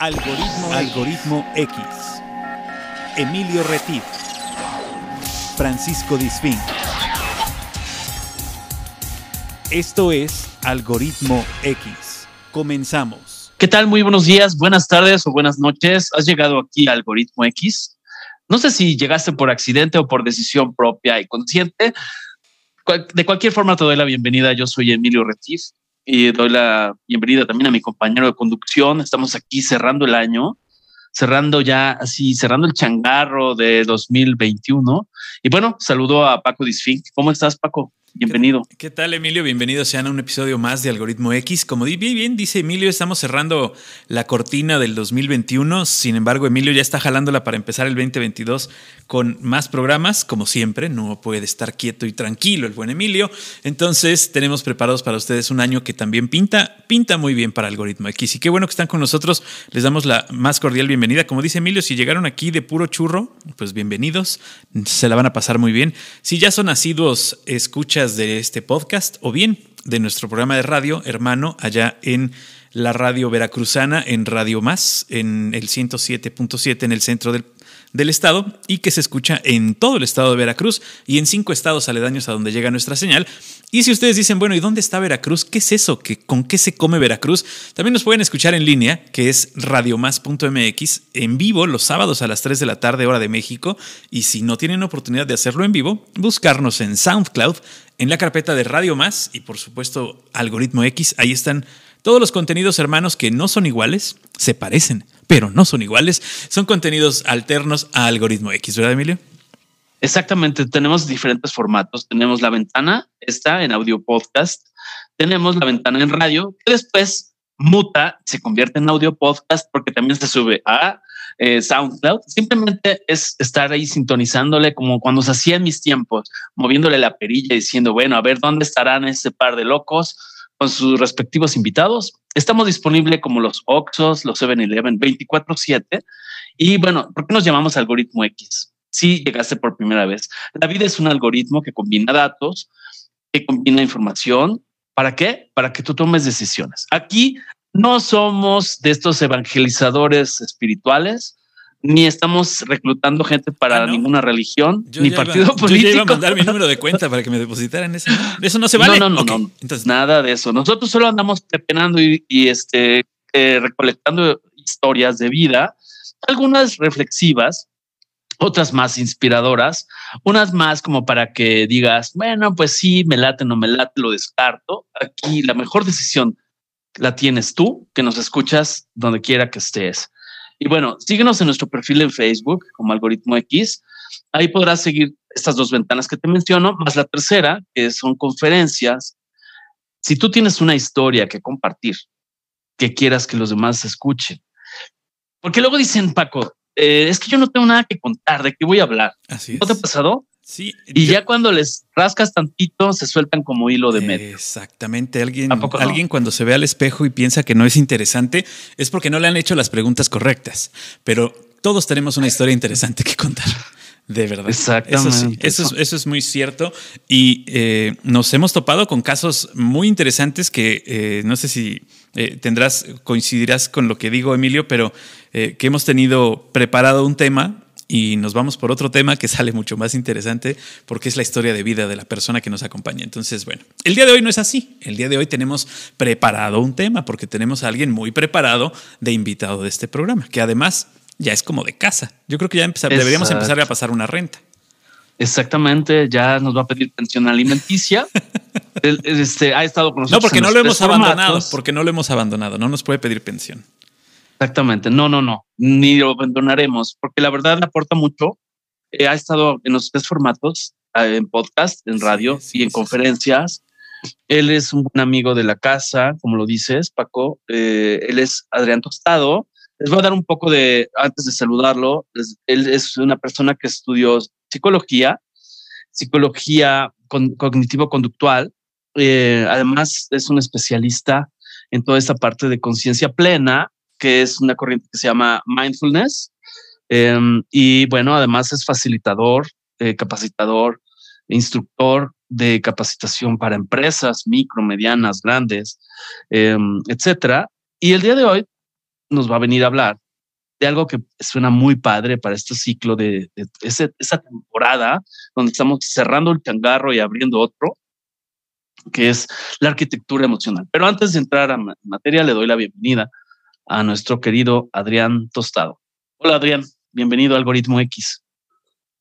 Algoritmo, Algoritmo X. Emilio Retif. Francisco Disfín. Esto es Algoritmo X. Comenzamos. ¿Qué tal? Muy buenos días, buenas tardes o buenas noches. Has llegado aquí a Algoritmo X. No sé si llegaste por accidente o por decisión propia y consciente. De cualquier forma, te doy la bienvenida. Yo soy Emilio Retif y doy la bienvenida también a mi compañero de conducción. Estamos aquí cerrando el año, cerrando ya así, cerrando el changarro de 2021. Y bueno, saludo a Paco Disfink. ¿Cómo estás, Paco? Bienvenido. ¿Qué tal, Emilio? Bienvenido sean a un episodio más de Algoritmo X. Como bien dice Emilio, estamos cerrando la cortina del 2021. Sin embargo, Emilio ya está jalándola para empezar el 2022 con más programas, como siempre. No puede estar quieto y tranquilo el buen Emilio. Entonces, tenemos preparados para ustedes un año que también pinta, pinta muy bien para Algoritmo X. Y qué bueno que están con nosotros. Les damos la más cordial bienvenida. Como dice Emilio, si llegaron aquí de puro churro, pues bienvenidos. Se la van a pasar muy bien. Si ya son asiduos, escuchas de este podcast o bien de nuestro programa de radio hermano allá en la radio veracruzana, en Radio Más, en el 107.7 en el centro del, del estado y que se escucha en todo el estado de Veracruz y en cinco estados aledaños a donde llega nuestra señal. Y si ustedes dicen, bueno, ¿y dónde está Veracruz? ¿Qué es eso? ¿Qué, ¿Con qué se come Veracruz? También nos pueden escuchar en línea, que es radiomás.mx, en vivo los sábados a las 3 de la tarde, hora de México. Y si no tienen oportunidad de hacerlo en vivo, buscarnos en SoundCloud, en la carpeta de Radio Más y por supuesto Algoritmo X. Ahí están todos los contenidos hermanos que no son iguales, se parecen, pero no son iguales. Son contenidos alternos a Algoritmo X, ¿verdad, Emilio? Exactamente, tenemos diferentes formatos. Tenemos la ventana, está en audio podcast. Tenemos la ventana en radio, que después muta, se convierte en audio podcast porque también se sube a eh, SoundCloud. Simplemente es estar ahí sintonizándole como cuando se hacía en mis tiempos, moviéndole la perilla diciendo, bueno, a ver dónde estarán ese par de locos con sus respectivos invitados. Estamos disponibles como los Oxos, los 7-Eleven 24-7. Y bueno, ¿por qué nos llamamos algoritmo X? Si llegaste por primera vez, la vida es un algoritmo que combina datos, que combina información. ¿Para qué? Para que tú tomes decisiones. Aquí no somos de estos evangelizadores espirituales, ni estamos reclutando gente para ah, ninguna religión, ni partido político. Yo iba a mandar mi número de cuenta para que me depositaran ese. Eso no se vale. No, no, no, Entonces, nada de eso. Nosotros solo andamos pepenando y, este, eh, recolectando historias de vida, algunas reflexivas, otras más inspiradoras, unas más como para que digas, bueno, pues sí, me late, no me late, lo descarto. Aquí la mejor decisión la tienes tú, que nos escuchas donde quiera que estés. Y bueno, síguenos en nuestro perfil en Facebook como Algoritmo X. Ahí podrás seguir estas dos ventanas que te menciono, más la tercera, que son conferencias. Si tú tienes una historia que compartir, que quieras que los demás escuchen, porque luego dicen, Paco, eh, es que yo no tengo nada que contar, ¿de qué voy a hablar? Así ¿No te ha pasado? Sí. Y ya cuando les rascas tantito, se sueltan como hilo de medio. Exactamente. Alguien, alguien cuando se ve al espejo y piensa que no es interesante, es porque no le han hecho las preguntas correctas. Pero todos tenemos una historia interesante que contar. De verdad. Exactamente. Eso, eso, es, muy cierto. Y eh, nos hemos topado con casos muy interesantes que eh, no sé si eh, tendrás, coincidirás con lo que digo, Emilio, pero que hemos tenido preparado un tema y nos vamos por otro tema que sale mucho más interesante porque es la historia de vida de la persona que nos acompaña. Entonces, bueno, el día de hoy no es así. El día de hoy tenemos preparado un tema porque tenemos a alguien muy preparado de invitado de este programa, que además ya es como de casa. Yo creo que ya deberíamos empezar a pasar una renta. Exactamente, ya nos va a pedir pensión alimenticia. este, ha estado con nosotros. No, porque no lo hemos abandonado, porque no lo hemos abandonado, no nos puede pedir pensión. Exactamente, no, no, no, ni lo abandonaremos, porque la verdad aporta mucho. Eh, ha estado en los tres formatos, eh, en podcast, en radio y en conferencias. Él es un buen amigo de la casa, como lo dices, Paco. Eh, él es Adrián Tostado. Les voy a dar un poco de, antes de saludarlo, él es una persona que estudió psicología, psicología cognitivo-conductual. además, es un especialista en toda esta parte de conciencia plena que es una corriente que se llama mindfulness. Em, y bueno, además es facilitador, eh, capacitador, instructor de capacitación para empresas micro, medianas, grandes, eh, etcétera. Y el día de hoy nos va a venir a hablar de algo que suena muy padre para este ciclo de, esa temporada donde estamos cerrando el changarro y abriendo otro, que es la arquitectura emocional. Pero antes de entrar a materia, le doy la bienvenida a nuestro querido Adrián Tostado. Hola Adrián, bienvenido a Algoritmo X.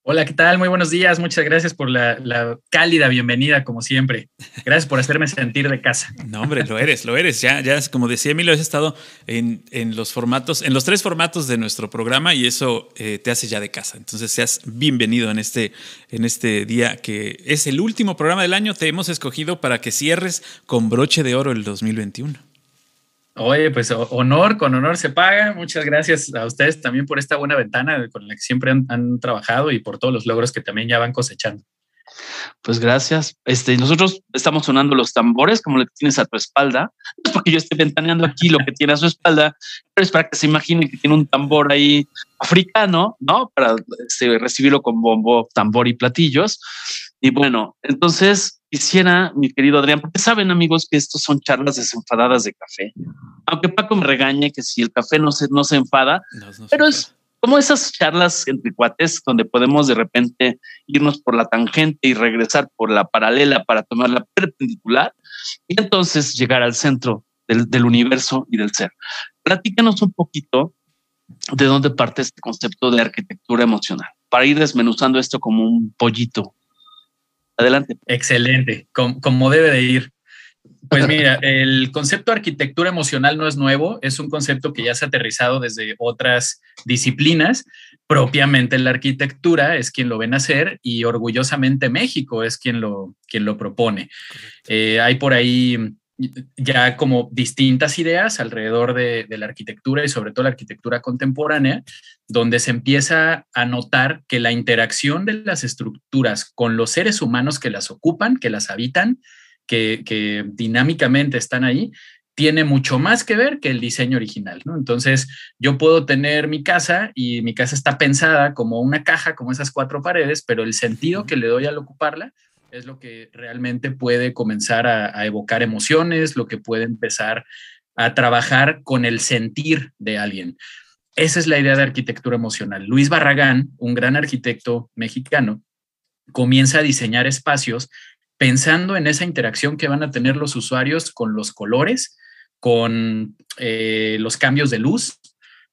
Hola, ¿qué tal? Muy buenos días. Muchas gracias por la, cálida bienvenida, como siempre. Gracias por hacerme sentir de casa. No, hombre, lo eres, lo eres. Ya, ya como decía Emilio, has estado en, los formatos, en los tres formatos de nuestro programa y eso eh, te hace ya de casa. Entonces, seas bienvenido en este, en este día que es el último programa del año. Te hemos escogido para que cierres con broche de oro el 2021. Oye, pues honor, con honor se paga. Muchas gracias a ustedes también por esta buena ventana con la que siempre han, trabajado y por todos los logros que también ya van cosechando. Pues gracias. Este, nosotros estamos sonando los tambores como lo que tienes a tu espalda. No es porque yo esté ventaneando aquí lo que tiene a su espalda, pero es para que se imaginen que tiene un tambor ahí africano, ¿no? Para este, recibirlo con bombo, tambor y platillos. Y bueno, entonces quisiera, mi querido Adrián, porque saben amigos que estos son charlas desenfadadas de café. Aunque Paco me regañe que si el café no se, no se enfada, pero es como esas charlas entre cuates donde podemos de repente irnos por la tangente y regresar por la paralela para tomar la perpendicular y entonces llegar al centro del, del universo y del ser. Platícanos un poquito de dónde parte este concepto de arquitectura emocional para ir desmenuzando esto como un pollito Adelante. Excelente, como, debe de ir. Pues mira, el concepto de arquitectura emocional no es nuevo, es un concepto que ya se ha aterrizado desde otras disciplinas. Propiamente la arquitectura es quien lo ven hacer y orgullosamente México es quien lo, quien lo propone. Eh, hay por ahí ya como distintas ideas alrededor de, la arquitectura y sobre todo la arquitectura contemporánea, donde se empieza a notar que la interacción de las estructuras con los seres humanos que las ocupan, que las habitan, que, dinámicamente están ahí, tiene mucho más que ver que el diseño original, ¿no? Entonces, yo puedo tener mi casa y mi casa está pensada como una caja, como esas cuatro paredes, pero el sentido que le doy al ocuparla es lo que realmente puede comenzar a, evocar emociones, lo que puede empezar a trabajar con el sentir de alguien. Esa es la idea de arquitectura emocional. Luis Barragán, un gran arquitecto mexicano, comienza a diseñar espacios pensando en esa interacción que van a tener los usuarios con los colores, con eh, los cambios de luz,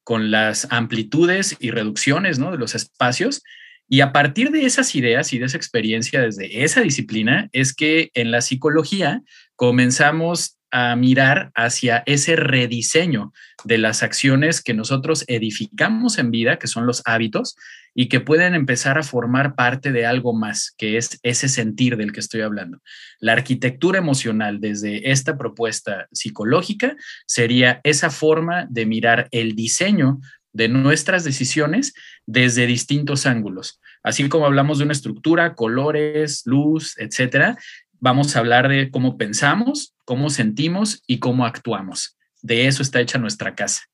con las amplitudes y reducciones de los espacios y a partir de esas ideas y de esa experiencia desde esa disciplina es que en la psicología comenzamos a mirar hacia ese rediseño de las acciones que nosotros edificamos en vida, que son los hábitos, y que pueden empezar a formar parte de algo más, que es ese sentir del que estoy hablando. La arquitectura emocional desde esta propuesta psicológica sería esa forma de mirar el diseño de nuestras decisiones desde distintos ángulos. Así como hablamos de una estructura, colores, luz, etcétera, vamos a hablar de cómo pensamos, cómo sentimos y cómo actuamos. De eso está hecha nuestra casa.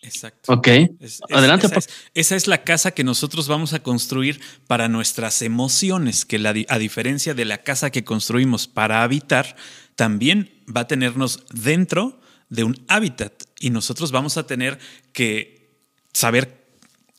Exacto. Ok. Adelante. Esa es, esa es, la casa que nosotros vamos a construir para nuestras emociones, que la, a diferencia de la casa que construimos para habitar, también va a tenernos dentro de un hábitat y nosotros vamos a tener que saber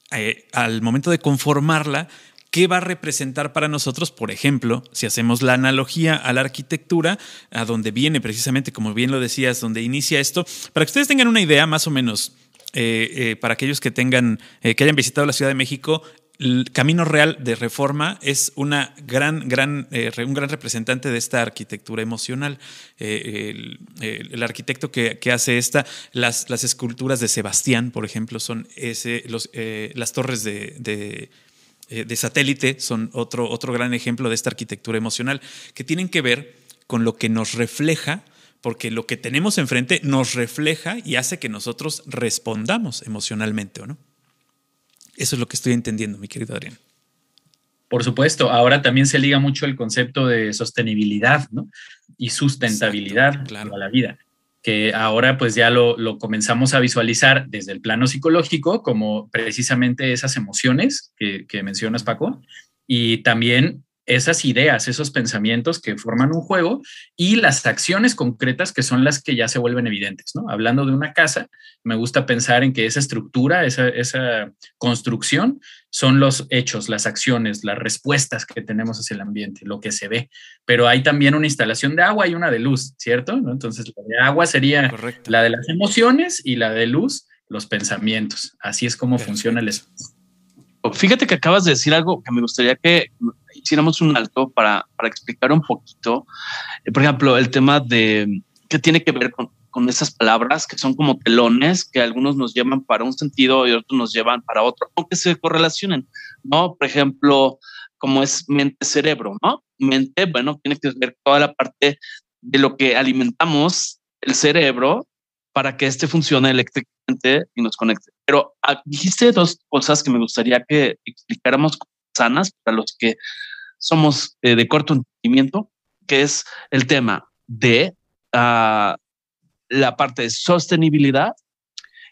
eh, al momento de conformarla qué va a representar para nosotros, por ejemplo, si hacemos la analogía a la arquitectura, a donde viene precisamente, como bien lo decías, donde inicia esto, para que ustedes tengan una idea más o menos, eh, eh, para aquellos que tengan, que hayan visitado la Ciudad de México, el Camino Real de Reforma es una gran, gran, eh, un gran representante de esta arquitectura emocional. Eh, el, arquitecto que, hace esta, las, esculturas de Sebastián, por ejemplo, son ese, los, eh, las torres de, satélite, son otro, otro gran ejemplo de esta arquitectura emocional, que tienen que ver con lo que nos refleja porque lo que tenemos enfrente nos refleja y hace que nosotros respondamos emocionalmente, ¿o no? Eso es lo que estoy entendiendo, mi querido Adrián. Por supuesto, ahora también se liga mucho el concepto de sostenibilidad y sustentabilidad a la vida, que ahora pues ya lo, comenzamos a visualizar desde el plano psicológico como precisamente esas emociones que, mencionas, Paco, y también esas ideas, esos pensamientos que forman un juego y las acciones concretas que son las que ya se vuelven evidentes, ¿no? Hablando de una casa, me gusta pensar en que esa estructura, esa, esa construcción, son los hechos, las acciones, las respuestas que tenemos hacia el ambiente, lo que se ve. Pero hay también una instalación de agua y una de luz, ¿cierto? Entonces, la de agua sería la de las emociones y la de luz, los pensamientos. Así es como funciona el espacio. Fíjate que acabas de decir algo que me gustaría que hiciéramos un alto para, para explicar un poquito. Eh, por ejemplo, el tema de qué tiene que ver con, con esas palabras que son como telones que algunos nos llevan para un sentido y otros nos llevan para otro, aunque se correlacionen, ¿no? Por ejemplo, como es mente-cerebro, ¿no? Mente, bueno, tiene que ver toda la parte de lo que alimentamos el cerebro para que este funcione eléctricamente y nos conecte. Pero ah, dijiste dos cosas que me gustaría que explicáramos sanas para los que somos eh, de corto entendimiento, que es el tema de uh, la parte de sostenibilidad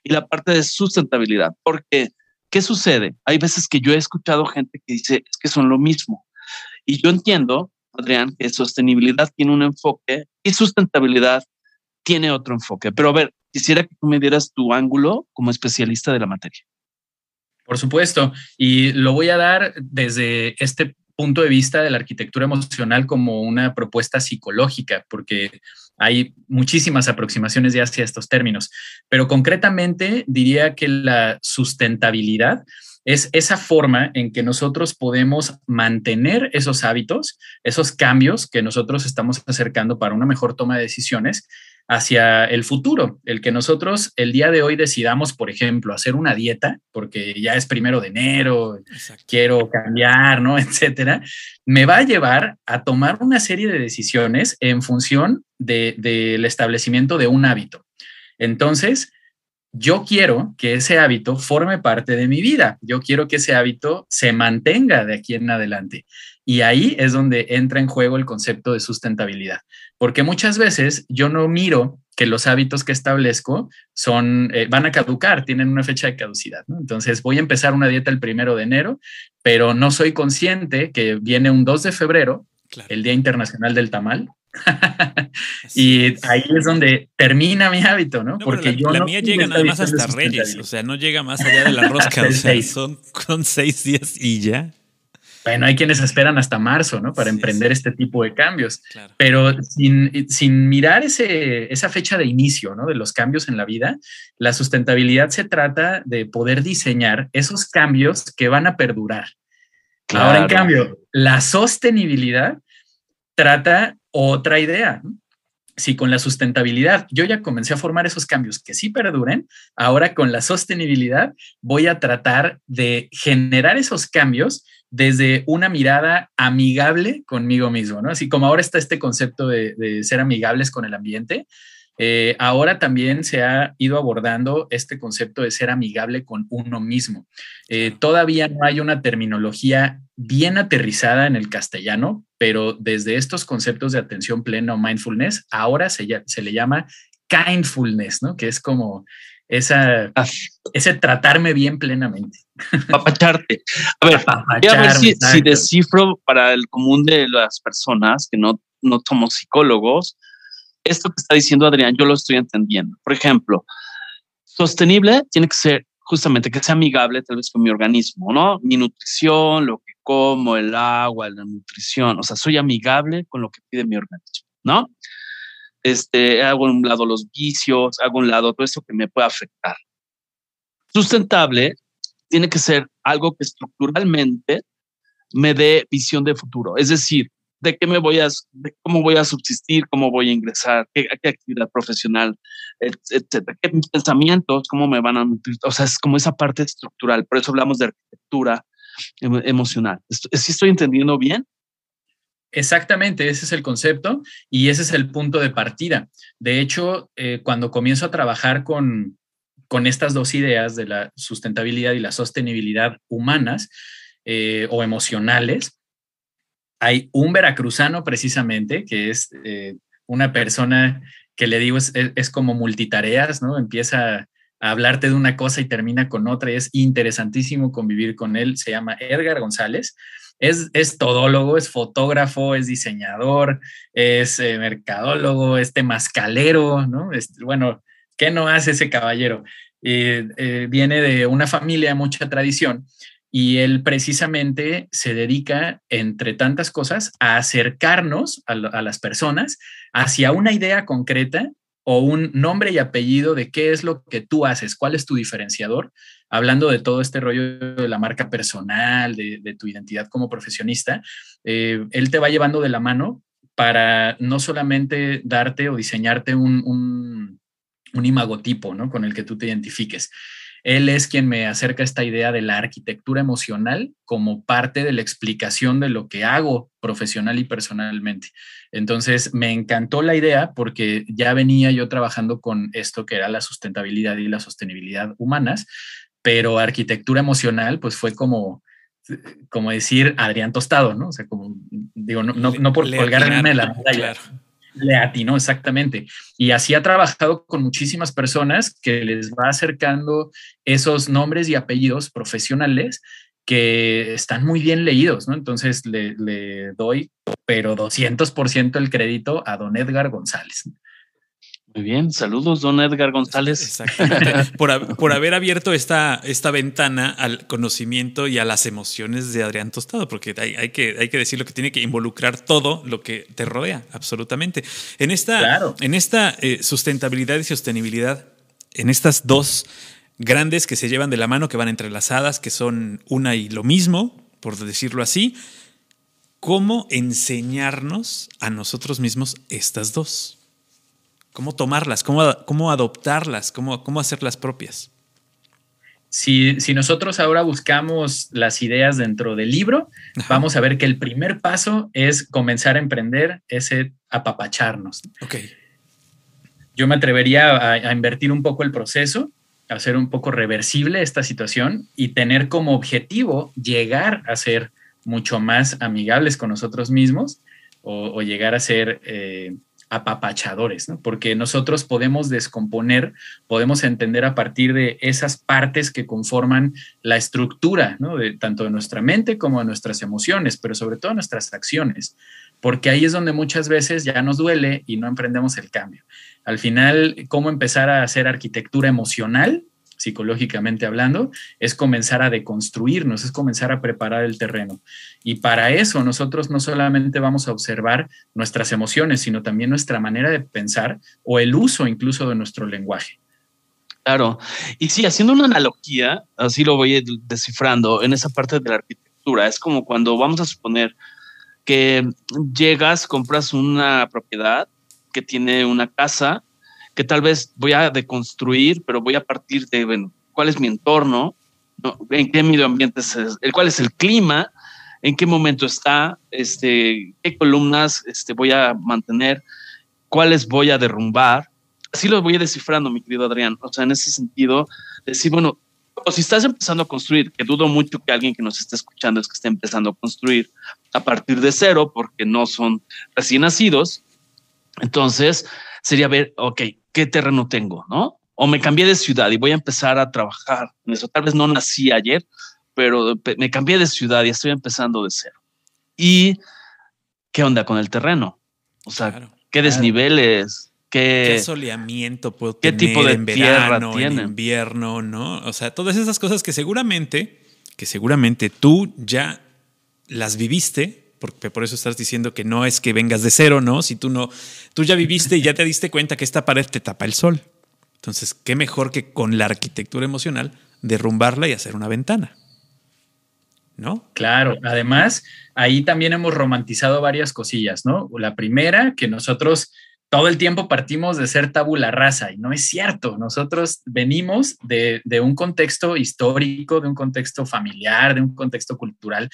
y la parte de sustentabilidad. Porque, ¿qué sucede? Hay veces que yo he escuchado gente que dice, es que son lo mismo. Y yo entiendo, Adrián, que sostenibilidad tiene un enfoque y sustentabilidad tiene otro enfoque. Pero a ver, quisiera que tú me dieras tu ángulo como especialista de la materia. Por supuesto, y lo voy a dar desde este punto de vista de la arquitectura emocional como una propuesta psicológica, porque hay muchísimas aproximaciones ya hacia estos términos, pero concretamente diría que la sustentabilidad es esa forma en que nosotros podemos mantener esos hábitos, esos cambios que nosotros estamos acercando para una mejor toma de decisiones hacia el futuro, el que nosotros el día de hoy decidamos, por ejemplo, hacer una dieta, porque ya es primero de enero, quiero cambiar, ¿no? Etcétera, me va a llevar a tomar una serie de decisiones en función del establecimiento de un hábito. Entonces, yo quiero que ese hábito forme parte de mi vida. Yo quiero que ese hábito se mantenga de aquí en adelante. Y ahí es donde entra en juego el concepto de sustentabilidad, porque muchas veces yo no miro que los hábitos que establezco son, eh, van a caducar, tienen una fecha de caducidad. Entonces voy a empezar una dieta el primero de enero, pero no soy consciente que viene un 2 de febrero, el Día Internacional del Tamal, y ahí es donde termina mi hábito, ¿no? Porque la, yo la mía llega nada más hasta Reyes, o sea, no llega más allá de la rosca, o sea, son con seis días y ya. Bueno, hay quienes esperan hasta marzo, ¿no? Para emprender este tipo de cambios. Pero sin, sin mirar ese, esa fecha de inicio, ¿no? De los cambios en la vida, la sustentabilidad se trata de poder diseñar esos cambios que van a perdurar. Ahora, en cambio, la sostenibilidad trata otra idea. Si con la sustentabilidad yo ya comencé a formar esos cambios que sí perduren, ahora con la sostenibilidad voy a tratar de generar esos cambios desde una mirada amigable conmigo mismo, ¿no? Así como ahora está este concepto de, ser amigables con el ambiente, eh, ahora también se ha ido abordando este concepto de ser amigable con uno mismo. Eh, todavía no hay una terminología bien aterrizada en el castellano, pero desde estos conceptos de atención plena o mindfulness, ahora se, se le llama kindfulness, ¿no? Que es como esa, ah. ese tratarme bien plenamente. Papacharte. A ver, voy a ver si, si, descifro para el común de las personas que no, no somos psicólogos, esto que está diciendo Adrián, yo lo estoy entendiendo. Por ejemplo, sostenible tiene que ser justamente que sea amigable tal vez con mi organismo, ¿no? Mi nutrición, lo que como, el agua, la nutrición, o sea, soy amigable con lo que pide mi organismo, ¿no? Este, hago un lado los vicios, hago a un lado todo eso que me puede afectar. Sustentable tiene que ser algo que estructuralmente me dé visión de futuro, es decir, de qué me voy a, cómo voy a subsistir, cómo voy a ingresar, qué, actividad profesional, etcétera, qué pensamientos, cómo me van a nutrir, o sea, es como esa parte estructural, por eso hablamos de arquitectura emocional. ¿Sí estoy entendiendo bien? Exactamente, ese es el concepto y ese es el punto de partida. De hecho, eh, cuando comienzo a trabajar con, con estas dos ideas de la sustentabilidad y la sostenibilidad humanas eh, o emocionales, hay un veracruzano precisamente, que es eh, una persona que le digo es, es, como multitareas, ¿no? Empieza a hablarte de una cosa y termina con otra y es interesantísimo convivir con él. Se llama Edgar González es, es todólogo, es fotógrafo, es diseñador, es eh, mercadólogo, es temascalero, ¿no? bueno, ¿qué no hace ese caballero? Eh, viene de una familia de mucha tradición y él precisamente se dedica, entre tantas cosas, a acercarnos a, las personas hacia una idea concreta o un nombre y apellido de qué es lo que tú haces, cuál es tu diferenciador, hablando de todo este rollo de la marca personal, de, tu identidad como profesionista, eh, él te va llevando de la mano para no solamente darte o diseñarte un, un, un imagotipo ¿no? con el que tú te identifiques, él es quien me acerca esta idea de la arquitectura emocional como parte de la explicación de lo que hago profesional y personalmente. Entonces, me encantó la idea porque ya venía yo trabajando con esto que era la sustentabilidad y la sostenibilidad humanas, pero arquitectura emocional, pues fue como, como decir Adrián Tostado, ¿no? O sea, como digo, no, no, por colgarme la medalla. Le atinó exactamente. Y así ha trabajado con muchísimas personas que les va acercando esos nombres y apellidos profesionales que están muy bien leídos, ¿no? Entonces le, le doy, pero 200% el crédito a don Edgar González. Muy bien, saludos, don Edgar González. Exactamente. por, haber abierto esta, esta ventana al conocimiento y a las emociones de Adrián Tostado, porque hay, que, hay que decir lo que tiene que involucrar todo lo que te rodea, absolutamente. En esta, en esta eh, sustentabilidad y sostenibilidad, en estas dos grandes que se llevan de la mano, que van entrelazadas, que son una y lo mismo, por decirlo así, ¿cómo enseñarnos a nosotros mismos estas dos? Cómo tomarlas, cómo, cómo adoptarlas, cómo, cómo hacerlas propias. Si, si, nosotros ahora buscamos las ideas dentro del libro, vamos a ver que el primer paso es comenzar a emprender ese apapacharnos. Ok. Yo me atrevería a, a invertir un poco el proceso, a hacer un poco reversible esta situación y tener como objetivo llegar a ser mucho más amigables con nosotros mismos o, llegar a ser eh, apapachadores, ¿no? porque nosotros podemos descomponer, podemos entender a partir de esas partes que conforman la estructura, ¿no? de, tanto de nuestra mente como de nuestras emociones, pero sobre todo nuestras acciones, porque ahí es donde muchas veces ya nos duele y no emprendemos el cambio. Al final, ¿cómo empezar a hacer arquitectura emocional? Psicológicamente hablando, es comenzar a deconstruirnos, es comenzar a preparar el terreno. Y para eso nosotros no solamente vamos a observar nuestras emociones, sino también nuestra manera de pensar o el uso incluso de nuestro lenguaje. Claro. Y sí, haciendo una analogía, así lo voy descifrando en esa parte de la arquitectura, es como cuando vamos a suponer que llegas, compras una propiedad que tiene una casa que tal vez voy a deconstruir, pero voy a partir de, bueno, cuál es mi entorno, en qué medio ambiente es, cuál es el clima, en qué momento está, este, qué columnas este, voy a mantener, cuáles voy a derrumbar. Así lo voy descifrando, mi querido Adrián. O sea, en ese sentido, decir, bueno, o si estás empezando a construir, que dudo mucho que alguien que nos esté escuchando es que esté empezando a construir a partir de cero, porque no son recién nacidos, entonces sería ver, ok, qué terreno tengo, ¿no? O me cambié de ciudad y voy a empezar a trabajar en eso. Tal vez no nací ayer, pero me cambié de ciudad y estoy empezando de cero. ¿Y qué onda con el terreno? O sea, ¿qué desniveles? ¿Qué, ¿Qué soleamiento puedo ¿Qué tipo de en tierra tiene? En invierno, ¿no? O sea, todas esas cosas que seguramente, que seguramente tú ya las viviste porque por eso estás diciendo que no es que vengas de cero, ¿no? Si tú no, tú ya viviste y ya te diste cuenta que esta pared te tapa el sol. Entonces, qué mejor que con la arquitectura emocional derrumbarla y hacer una ventana. ¿No? Claro, además, ahí también hemos romantizado varias cosillas, ¿no? La primera, que nosotros todo el tiempo partimos de ser tabula rasa y no es cierto. Nosotros venimos de, un contexto histórico, de un contexto familiar, de un contexto cultural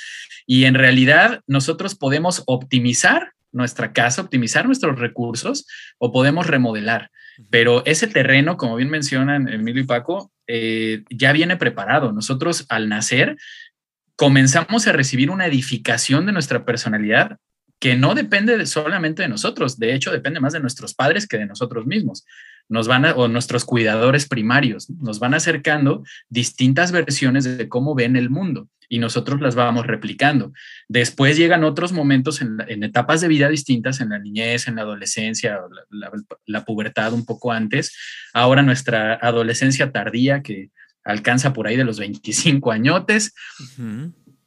y en realidad nosotros podemos optimizar nuestra casa, optimizar nuestros recursos o podemos remodelar. Pero ese terreno, como bien mencionan Emilio y Paco, eh, ya viene preparado. Nosotros al nacer comenzamos a recibir una edificación de nuestra personalidad que no depende solamente de nosotros, de hecho depende más de nuestros padres que de nosotros mismos, nos van a, o nuestros cuidadores primarios, nos van acercando distintas versiones de cómo ven el mundo y nosotros las vamos replicando. Después llegan otros momentos en, etapas de vida distintas, en la niñez, en la adolescencia, la, pubertad un poco antes. Ahora nuestra adolescencia tardía que alcanza por ahí de los 25 añotes.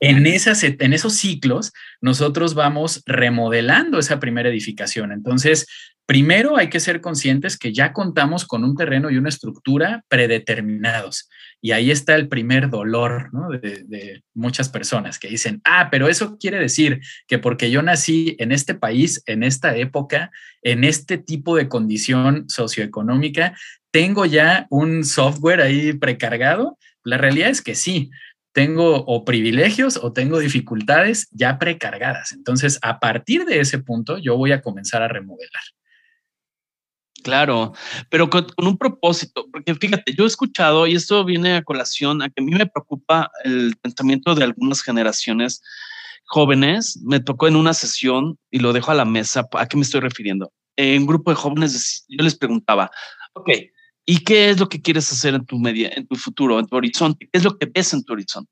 En, esas, en esos ciclos, nosotros vamos remodelando esa primera edificación. Entonces, primero hay que ser conscientes que ya contamos con un terreno y una estructura predeterminados. Y ahí está el primer dolor de, de, muchas personas que dicen, ah, pero eso quiere decir que porque yo nací en este país, en esta época, en este tipo de condición socioeconómica, tengo ya un software ahí precargado. La realidad es que sí, tengo o privilegios o tengo dificultades ya precargadas. Entonces, a partir de ese punto, yo voy a comenzar a remodelar. Claro, pero con, un propósito, porque fíjate, yo he escuchado, y esto viene a colación, a que a mí me preocupa el pensamiento de algunas generaciones jóvenes. Me tocó en una sesión, y lo dejo a la mesa, ¿a qué me estoy refiriendo? En un grupo de jóvenes, yo les preguntaba, ok, ¿Y qué es lo que quieres hacer en tu media, en tu futuro, en tu horizonte? ¿Qué es lo que ves en tu horizonte?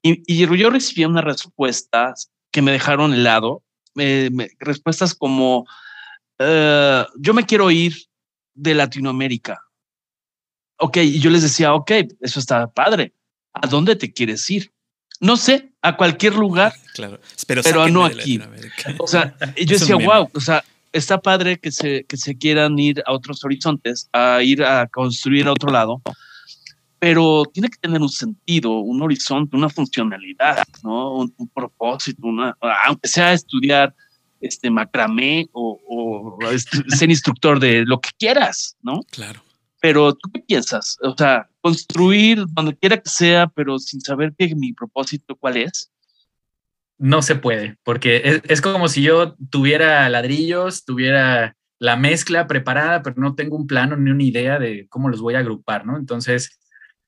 Y, yo recibí unas respuestas que me dejaron helado, respuestas como, eh, yo me quiero ir de Latinoamérica. Ok, y yo les decía, ok, eso está padre. ¿A dónde te quieres ir? No sé, a cualquier lugar. Claro, pero, pero no aquí. O sea, yo decía, wow, o sea, está padre que se, que se quieran ir a otros horizontes, a ir a construir a otro lado, pero tiene que tener un sentido, un horizonte, una funcionalidad, ¿no? Un, propósito, una, aunque sea estudiar este macramé o, ser instructor de lo que quieras, ¿no? Claro. Pero tú qué piensas? O sea, construir donde quiera que sea, pero sin saber qué mi propósito cuál es no se puede, porque es, como si yo tuviera ladrillos, tuviera la mezcla preparada, pero no tengo un plano ni una idea de cómo los voy a agrupar, ¿no? Entonces,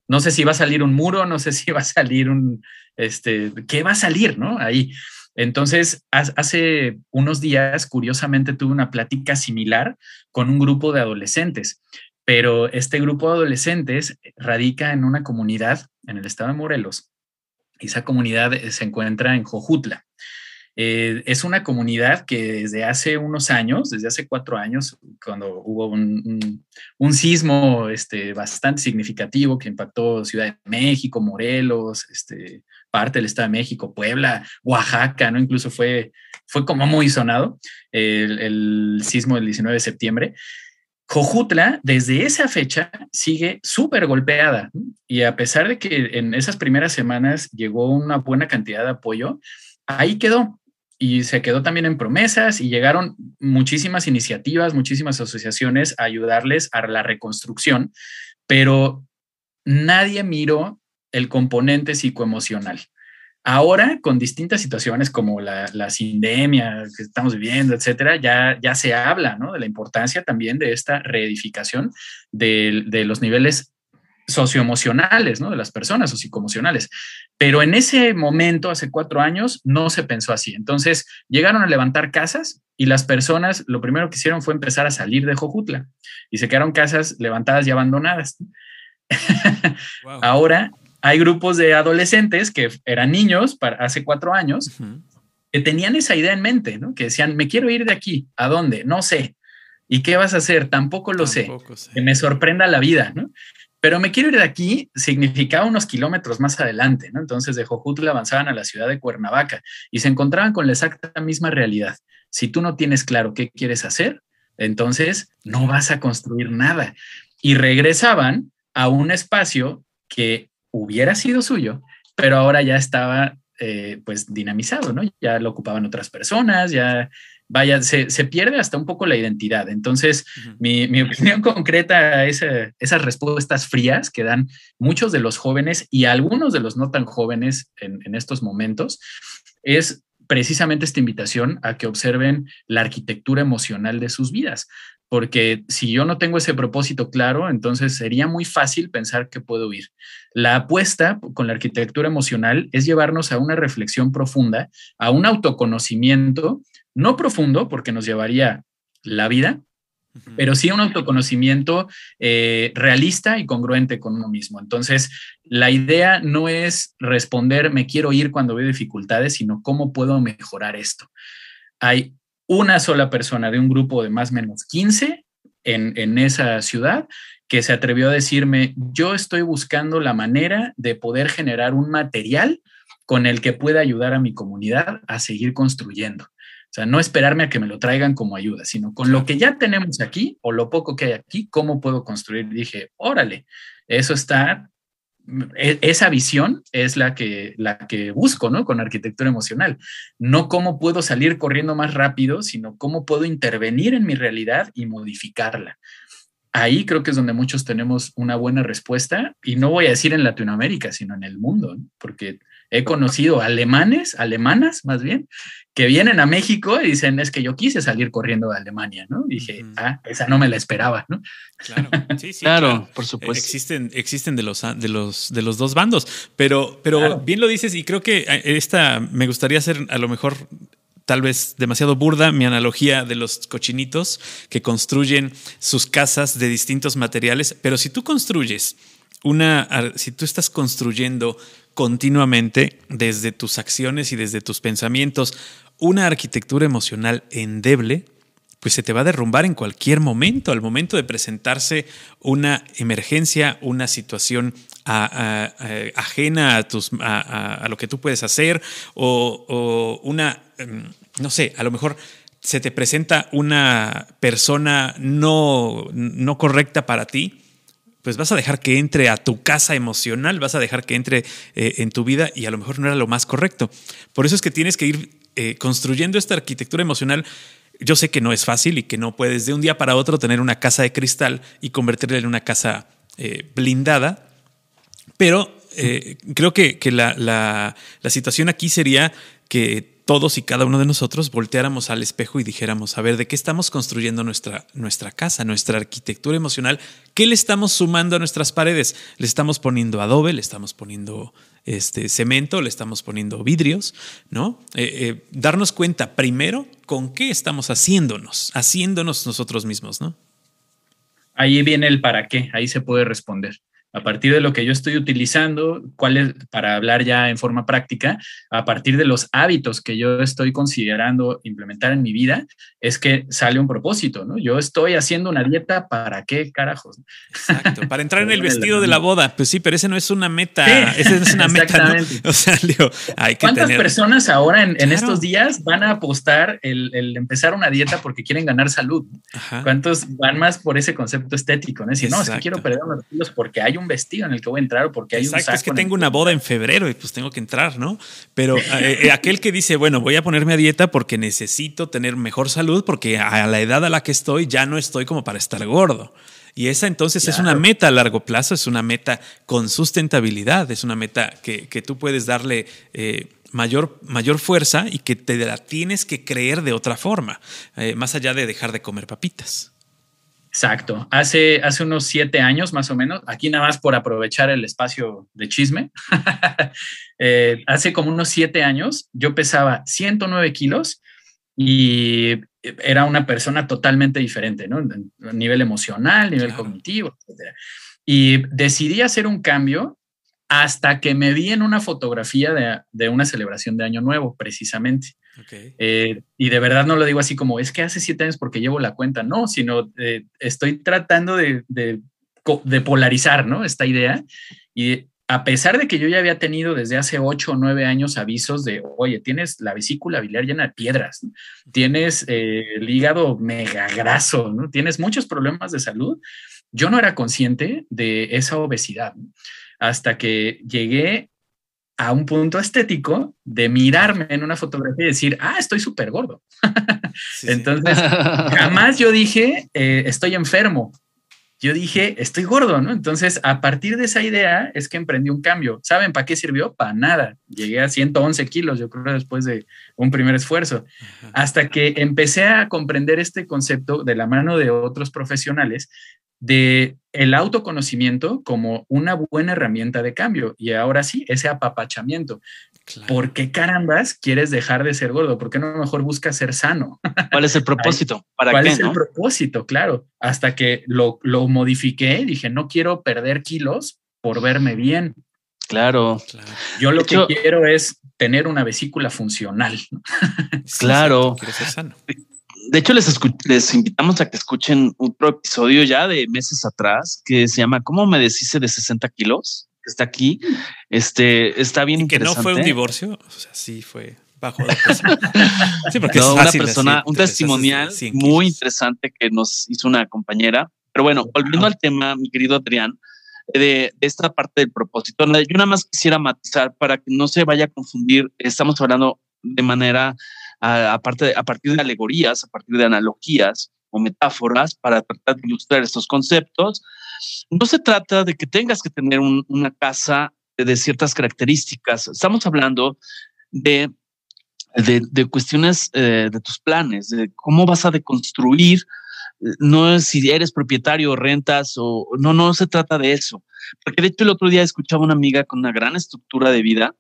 no sé si va a salir un muro, no sé si va a salir un, este, ¿qué va a salir, ¿no? Ahí. Entonces, hace unos días, curiosamente, tuve una plática similar con un grupo de adolescentes, pero este grupo de adolescentes radica en una comunidad en el estado de Morelos esa comunidad eh, se encuentra en Jojutla. Eh, es una comunidad que desde hace unos años, desde hace cuatro años, cuando hubo un, sismo este, bastante significativo que impactó Ciudad de México, Morelos, este, parte del Estado de México, Puebla, Oaxaca, ¿no? Incluso fue, fue como muy sonado el sismo del 19 de septiembre. Jojutla, desde esa fecha, sigue súper golpeada y a pesar de que en esas primeras semanas llegó una buena cantidad de apoyo, ahí quedó y se quedó también en promesas y llegaron muchísimas iniciativas, muchísimas asociaciones a ayudarles a la reconstrucción, pero nadie miró el componente psicoemocional. Ahora, con distintas situaciones como la, la sindemia que estamos viviendo, etcétera, ya, ya se habla ¿no? de la importancia también de esta reedificación de, de los niveles socioemocionales, ¿no? De las personas o psicoemocionales. Pero en ese momento, hace cuatro años, no se pensó así. Entonces, llegaron a levantar casas y las personas lo primero que hicieron fue empezar a salir de Jojutla y se quedaron casas levantadas y abandonadas. Ahora hay grupos de adolescentes que eran niños para hace cuatro años que tenían esa idea en mente, ¿no? Que decían, me quiero ir de aquí, ¿a dónde? No sé. ¿Y qué vas a hacer? Tampoco lo sé. Que me sorprenda la vida, ¿no? Pero me quiero ir de aquí significaba unos kilómetros más adelante, ¿no? Entonces de Jojutla avanzaban a la ciudad de Cuernavaca y se encontraban con la exacta misma realidad. Si tú no tienes claro qué quieres hacer, entonces no vas a construir nada. Y regresaban a un espacio que hubiera sido suyo, pero ahora ya estaba eh, pues dinamizado, ¿no? Ya lo ocupaban otras personas, ya, vaya, se, pierde hasta un poco la identidad. Entonces, mi, opinión concreta a esas respuestas frías que dan muchos de los jóvenes y algunos de los no tan jóvenes en, en estos momentos es precisamente esta invitación a que observen la arquitectura emocional de sus vidas porque si yo no tengo ese propósito claro, entonces sería muy fácil pensar que puedo ir. La apuesta con la arquitectura emocional es llevarnos a una reflexión profunda, a un autoconocimiento, no profundo, porque nos llevaría la vida, pero sí un autoconocimiento eh, realista y congruente con uno mismo. Entonces, la idea no es responder, me quiero ir cuando veo dificultades, sino cómo puedo mejorar esto. Hay una sola persona de un grupo de más o menos 15 en, en esa ciudad que se atrevió a decirme, yo estoy buscando la manera de poder generar un material con el que pueda ayudar a mi comunidad a seguir construyendo. O sea, no esperarme a que me lo traigan como ayuda, sino con lo que ya tenemos aquí o lo poco que hay aquí, ¿cómo puedo construir? Dije, órale, eso está, esa visión es la que, la que busco, ¿no? Con arquitectura emocional. No cómo puedo salir corriendo más rápido, sino cómo puedo intervenir en mi realidad y modificarla ahí creo que es donde muchos tenemos una buena respuesta y no voy a decir en Latinoamérica, sino en el mundo, porque he conocido alemanes, alemanas más bien, que vienen a México y dicen, es que yo quise salir corriendo de Alemania, ¿no? dije, ah, esa no me la esperaba, ¿no? Claro, sí, sí, claro, por supuesto. Existen, existen de los, de los, de los dos bandos, pero, pero bien lo dices y creo que eh, esta me gustaría hacer a lo mejor tal vez demasiado burda mi analogía de los cochinitos que construyen sus casas de distintos materiales, pero si tú construyes una, si tú estás construyendo continuamente desde tus acciones y desde tus pensamientos una arquitectura emocional endeble, pues se te va a derrumbar en cualquier momento, al momento de presentarse una emergencia, una situación ajena a, tus, a, lo que tú puedes hacer o, una, em, no sé, a lo mejor se te presenta una persona no, no correcta para ti pues vas a dejar que entre a tu casa emocional, vas a dejar que entre eh, en tu vida y a lo mejor no era lo más correcto. Por eso es que tienes que ir eh, construyendo esta arquitectura emocional. Yo sé que no es fácil y que no puedes de un día para otro tener una casa de cristal y convertirla en una casa eh, blindada, pero creo que, la, la situación aquí sería que todos y cada uno de nosotros volteáramos al espejo y dijéramos, a ver, ¿de qué estamos construyendo nuestra, nuestra casa, nuestra arquitectura emocional? ¿Qué le estamos sumando a nuestras paredes? ¿Le estamos poniendo adobe? ¿Le estamos poniendo este, cemento? ¿Le estamos poniendo vidrios? ¿No? Eh, eh, darnos cuenta primero con qué estamos haciéndonos, haciéndonos nosotros mismos, ¿no? Ahí viene el para qué, ahí se puede responder a partir de lo que yo estoy utilizando, cuál es, para hablar ya en forma práctica, a partir de los hábitos que yo estoy considerando implementar en mi vida, es que sale un propósito, ¿no? Yo estoy haciendo una dieta, ¿para qué carajos? Exacto, para entrar en el vestido de la boda. Pues sí, pero ese no es una meta, esa es una meta. O sea, digo, hay que ¿Cuántas personas ahora en, estos días van a apostar el, empezar una dieta porque quieren ganar salud? ¿Cuántos van más por ese concepto estético? ¿no? Decir, no, es que quiero perder unos kilos porque hay un vestido en el que voy a entrar porque hay un saco Es que tengo una boda en febrero y pues tengo que entrar, ¿no? Pero eh, eh, aquel que dice, bueno, voy a ponerme a dieta porque necesito tener mejor salud porque a la edad a la que estoy ya no estoy como para estar gordo. Y esa entonces es una meta a largo plazo, es una meta con sustentabilidad, es una meta que, tú puedes darle eh, mayor, mayor fuerza y que te la tienes que creer de otra forma, más allá de dejar de comer papitas. Exacto. Hace, hace unos siete años más o menos, aquí nada más por aprovechar el espacio de chisme, eh, hace como unos siete años yo pesaba 109 kilos y era una persona totalmente diferente, ¿no? A nivel emocional, nivel cognitivo, etc. Y decidí hacer un cambio hasta que me vi en una fotografía de, de una celebración de Año Nuevo, precisamente. Eh, y de verdad no lo digo así como, es que hace siete años porque llevo la cuenta, no, sino eh, estoy tratando de, de, polarizar, ¿no? Esta idea. Y a pesar de que yo ya había tenido desde hace ocho o nueve años avisos de, oye, tienes la vesícula biliar llena de piedras, tienes eh, el hígado mega graso, ¿no? Tienes muchos problemas de salud. Yo no era consciente de esa obesidad hasta que llegué a un punto estético de mirarme en una fotografía y decir, ah, estoy súper gordo. Entonces, jamás yo dije, eh, estoy enfermo. Yo dije, estoy gordo, ¿no? Entonces, a partir de esa idea es que emprendí un cambio. ¿Saben para qué sirvió? Para nada. Llegué a 111 kilos, yo creo, después de un primer esfuerzo. Hasta que empecé a comprender este concepto de la mano de otros profesionales de el autoconocimiento como una buena herramienta de cambio. Y ahora sí, ese apapachamiento. ¿Por qué carambas quieres dejar de ser gordo? ¿Por qué no mejor buscas ser sano? ¿Cuál es el propósito? ¿Para ¿Cuál es el propósito? Claro, hasta que lo, lo modifiqué, dije, no quiero perder kilos por verme bien. Claro. Yo lo que quiero es tener una vesícula funcional. claro. De hecho, les, les invitamos a que escuchen otro episodio ya de meses atrás que se llama ¿Cómo me deshice de 60 kilos? Que está aquí. Este está bien ¿Y que no fue un divorcio. O sea, sí fue bajo de Sí, porque es una persona, un testimonial muy interesante que nos hizo una compañera. Pero bueno, volviendo al tema, mi querido Adrián, de, esta parte del propósito. Yo nada más quisiera matizar para que no se vaya a confundir. Estamos hablando de manera, aparte a partir de alegorías, a partir de analogías o metáforas para tratar de ilustrar estos conceptos. No se trata de que tengas que tener una casa de, ciertas características. Estamos hablando de, de, cuestiones eh, de tus planes, de cómo vas a deconstruir no es si eres propietario o rentas o no, no se trata de eso. Porque de hecho el otro día escuchaba una amiga con una gran estructura de vida.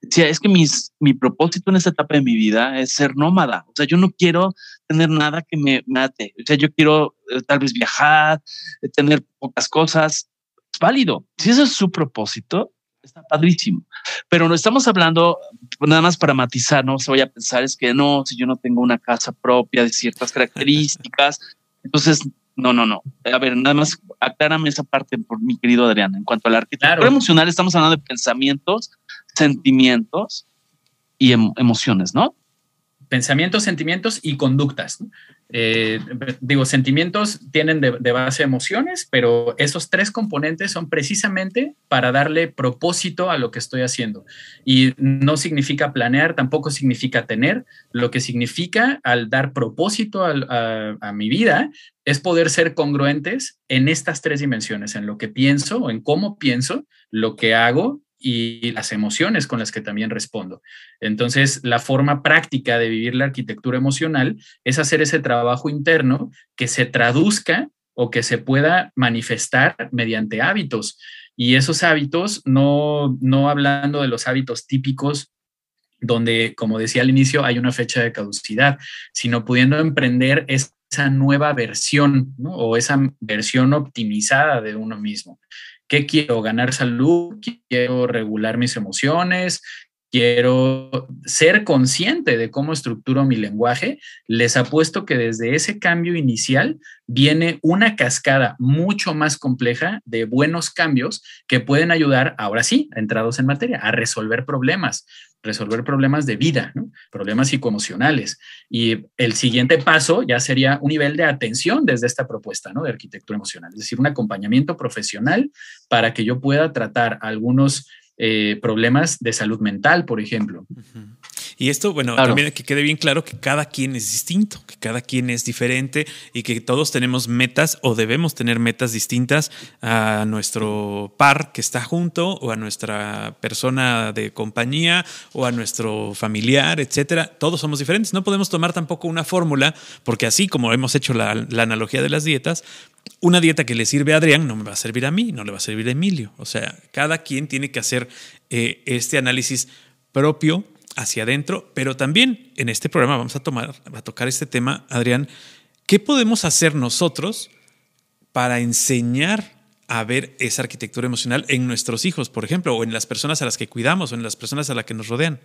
Decía, es que mis, mi propósito en esta etapa de mi vida es ser nómada. O sea, yo no quiero tener nada que me mate. O sea, yo quiero eh, tal vez viajar, eh, tener pocas cosas. Es válido. Si ese es su propósito, está padrísimo. Pero no estamos hablando, nada más para matizar, no se vaya a pensar, es que no, si yo no tengo una casa propia de ciertas características, entonces, no, no, no. A ver, nada más aclárame esa parte por mi querido Adrián. En cuanto al arquitectura emocional, estamos hablando de pensamientos, sentimientos y emociones, ¿no? Pensamientos, sentimientos y conductas. Eh, digo, sentimientos tienen de, base emociones, pero esos tres componentes son precisamente para darle propósito a lo que estoy haciendo. Y no significa planear, tampoco significa tener. Lo que significa al dar propósito a, mi vida es poder ser congruentes en estas tres dimensiones, en lo que pienso o en cómo pienso, lo que hago y las emociones con las que también respondo. Entonces, la forma práctica de vivir la arquitectura emocional es hacer ese trabajo interno que se traduzca o que se pueda manifestar mediante hábitos. Y esos hábitos, no, no hablando de los hábitos típicos donde, como decía al inicio, hay una fecha de caducidad, sino pudiendo emprender esa nueva versión o esa versión optimizada de uno mismo. ¿Qué quiero? ¿Ganar salud? ¿Quiero regular mis emociones? Quiero ser consciente de cómo estructuro mi lenguaje, les apuesto que desde ese cambio inicial viene una cascada mucho más compleja de buenos cambios que pueden ayudar, ahora sí, entrados en materia, a resolver problemas, resolver problemas de vida, problemas psicoemocionales. Y el siguiente paso ya sería un nivel de atención desde esta propuesta ¿no? de arquitectura emocional, es decir, un acompañamiento profesional para que yo pueda tratar algunos eh, problemas de salud mental, por ejemplo. Y esto, bueno, también que quede bien claro que cada quien es distinto, que cada quien es diferente y que todos tenemos metas o debemos tener metas distintas a nuestro par que está junto o a nuestra persona de compañía o a nuestro familiar, etcétera. Todos somos diferentes. No podemos tomar tampoco una fórmula porque así como hemos hecho la, la analogía de las dietas, una dieta que le sirve a Adrián no me va a servir a mí, no le va a servir a Emilio. O sea, cada quien tiene que hacer eh, este análisis propio hacia adentro, pero también en este programa vamos a tomar, a tocar este tema, Adrián, ¿qué podemos hacer nosotros para enseñar a ver esa arquitectura emocional en nuestros hijos, por ejemplo, o en las personas a las que cuidamos o en las personas a las que nos rodean?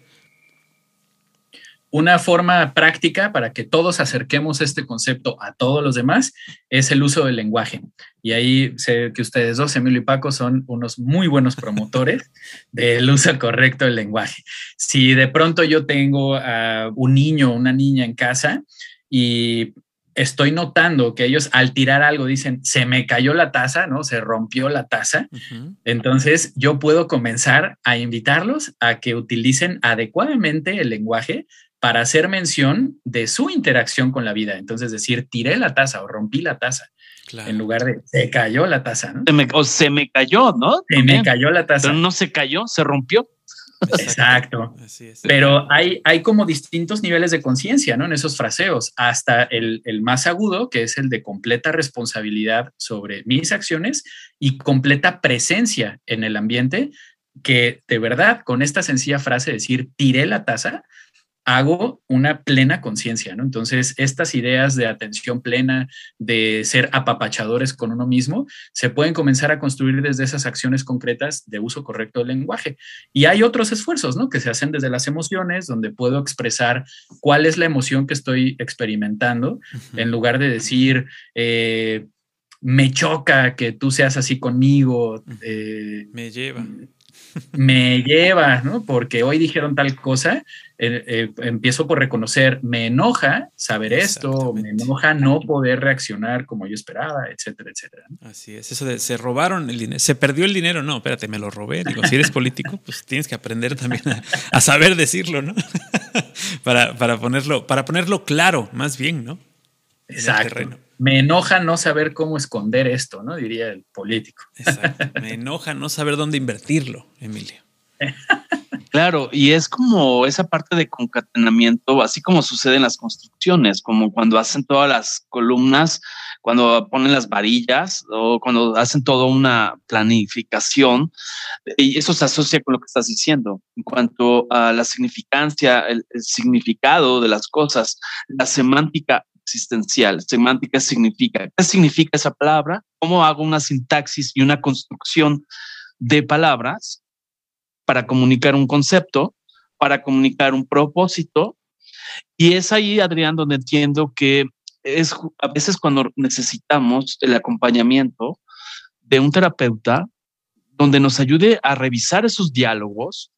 Una forma práctica para que todos acerquemos este concepto a todos los demás es el uso del lenguaje. Y ahí sé que ustedes dos, Emilio y Paco, son unos muy buenos promotores del uso correcto del lenguaje. Si de pronto yo tengo a un niño o una niña en casa y estoy notando que ellos al tirar algo dicen, se me cayó la taza, ¿no? Se rompió la taza. Entonces yo puedo comenzar a invitarlos a que utilicen adecuadamente el lenguaje para hacer mención de su interacción con la vida. Entonces, decir, tiré la taza o rompí la taza. En lugar de se cayó la taza, ¿no? o se me cayó, ¿no? Se me cayó la taza. Pero no se cayó, se rompió. Exacto. Así es. Pero hay, hay como distintos niveles de conciencia, ¿no? En esos fraseos, hasta el, el, más agudo, que es el de completa responsabilidad sobre mis acciones y completa presencia en el ambiente, que de verdad, con esta sencilla frase decir, tiré la taza, hago una plena conciencia, ¿no? Entonces, estas ideas de atención plena, de ser apapachadores con uno mismo, se pueden comenzar a construir desde esas acciones concretas de uso correcto del lenguaje. Y hay otros esfuerzos, ¿no? Que se hacen desde las emociones, donde puedo expresar cuál es la emoción que estoy experimentando, en lugar de decir, eh, me choca que tú seas así conmigo. Eh, me lleva me lleva, ¿no? Porque hoy dijeron tal cosa, eh, eh, empiezo por reconocer, me enoja saber esto, me enoja no poder reaccionar como yo esperaba, etcétera, etcétera. Así es, eso de se robaron el dinero, se perdió el dinero, no, espérate, me lo robé. Digo, si eres político, pues tienes que aprender también a, saber decirlo, ¿no? para, para, ponerlo, para ponerlo claro, más bien, ¿no? Exacto me enoja no saber cómo esconder esto, ¿no? Diría el político. Exacto. Me enoja no saber dónde invertirlo, Emilio. Claro, y es como esa parte de concatenamiento, así como sucede en las construcciones, como cuando hacen todas las columnas, cuando ponen las varillas o cuando hacen toda una planificación, y eso se asocia con lo que estás diciendo en cuanto a la significancia, el significado de las cosas, la semántica existencial. Semántica significa, ¿qué significa esa palabra? ¿Cómo hago una sintaxis y una construcción de palabras para comunicar un concepto, para comunicar un propósito? Y es ahí, Adrián, donde entiendo que es a veces cuando necesitamos el acompañamiento de un terapeuta donde nos ayude a revisar esos diálogos,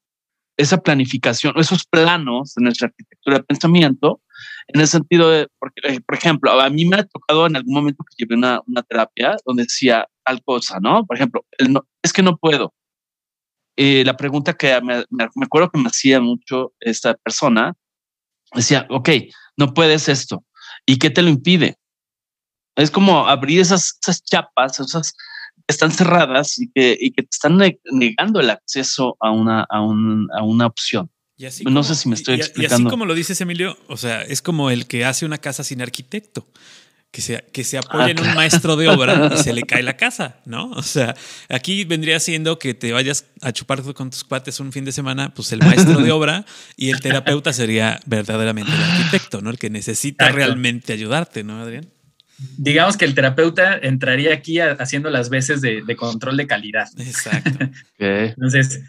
esa planificación, esos planos de nuestra arquitectura de pensamiento en el sentido de, porque, eh, por ejemplo, a mí me ha tocado en algún momento que llevé una, una terapia donde decía tal cosa, ¿no? Por ejemplo, no, es que no puedo. Eh, la pregunta que me, me, acuerdo que me hacía mucho esta persona, decía, ok, no puedes esto. ¿Y qué te lo impide? Es como abrir esas, esas chapas, esas que están cerradas y que, y que te están negando el acceso a una, a, un, a una opción no sé si me estoy explicando. Y así como lo dices, Emilio, o sea, es como el que hace una casa sin arquitecto. Que se, que se apoya ah, en un maestro de obra y se le cae la casa, ¿no? O sea, aquí vendría siendo que te vayas a chupar con tus cuates un fin de semana, pues el maestro de obra y el terapeuta sería verdaderamente el arquitecto, ¿no? El que necesita realmente ayudarte, ¿no, Adrián? Digamos que el terapeuta entraría aquí haciendo las veces de, control de calidad. Exacto. Entonces,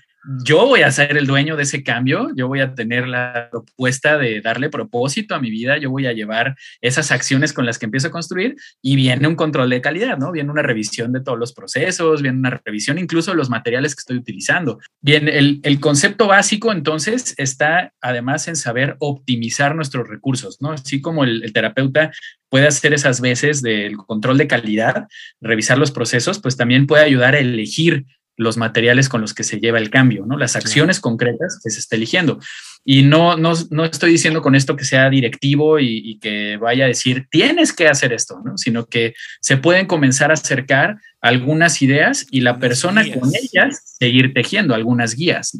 yo voy a ser el dueño de ese cambio, yo voy a tener la propuesta de darle propósito a mi vida, yo voy a llevar esas acciones con las que empiezo a construir y viene un control de calidad, ¿no? Viene una revisión de todos los procesos, viene una revisión incluso de los materiales que estoy utilizando. Bien, el, concepto básico entonces está además en saber optimizar nuestros recursos, ¿no? Así como el, el terapeuta puede hacer esas veces del control de calidad, revisar los procesos, pues también puede ayudar a elegir los materiales con los que se lleva el cambio, ¿no? Las acciones concretas que se está eligiendo. Y no, no, no estoy diciendo con esto que sea directivo y, que vaya a decir, tienes que hacer esto, ¿no? Sino que se pueden comenzar a acercar algunas ideas y la persona con ellas seguir tejiendo algunas guías.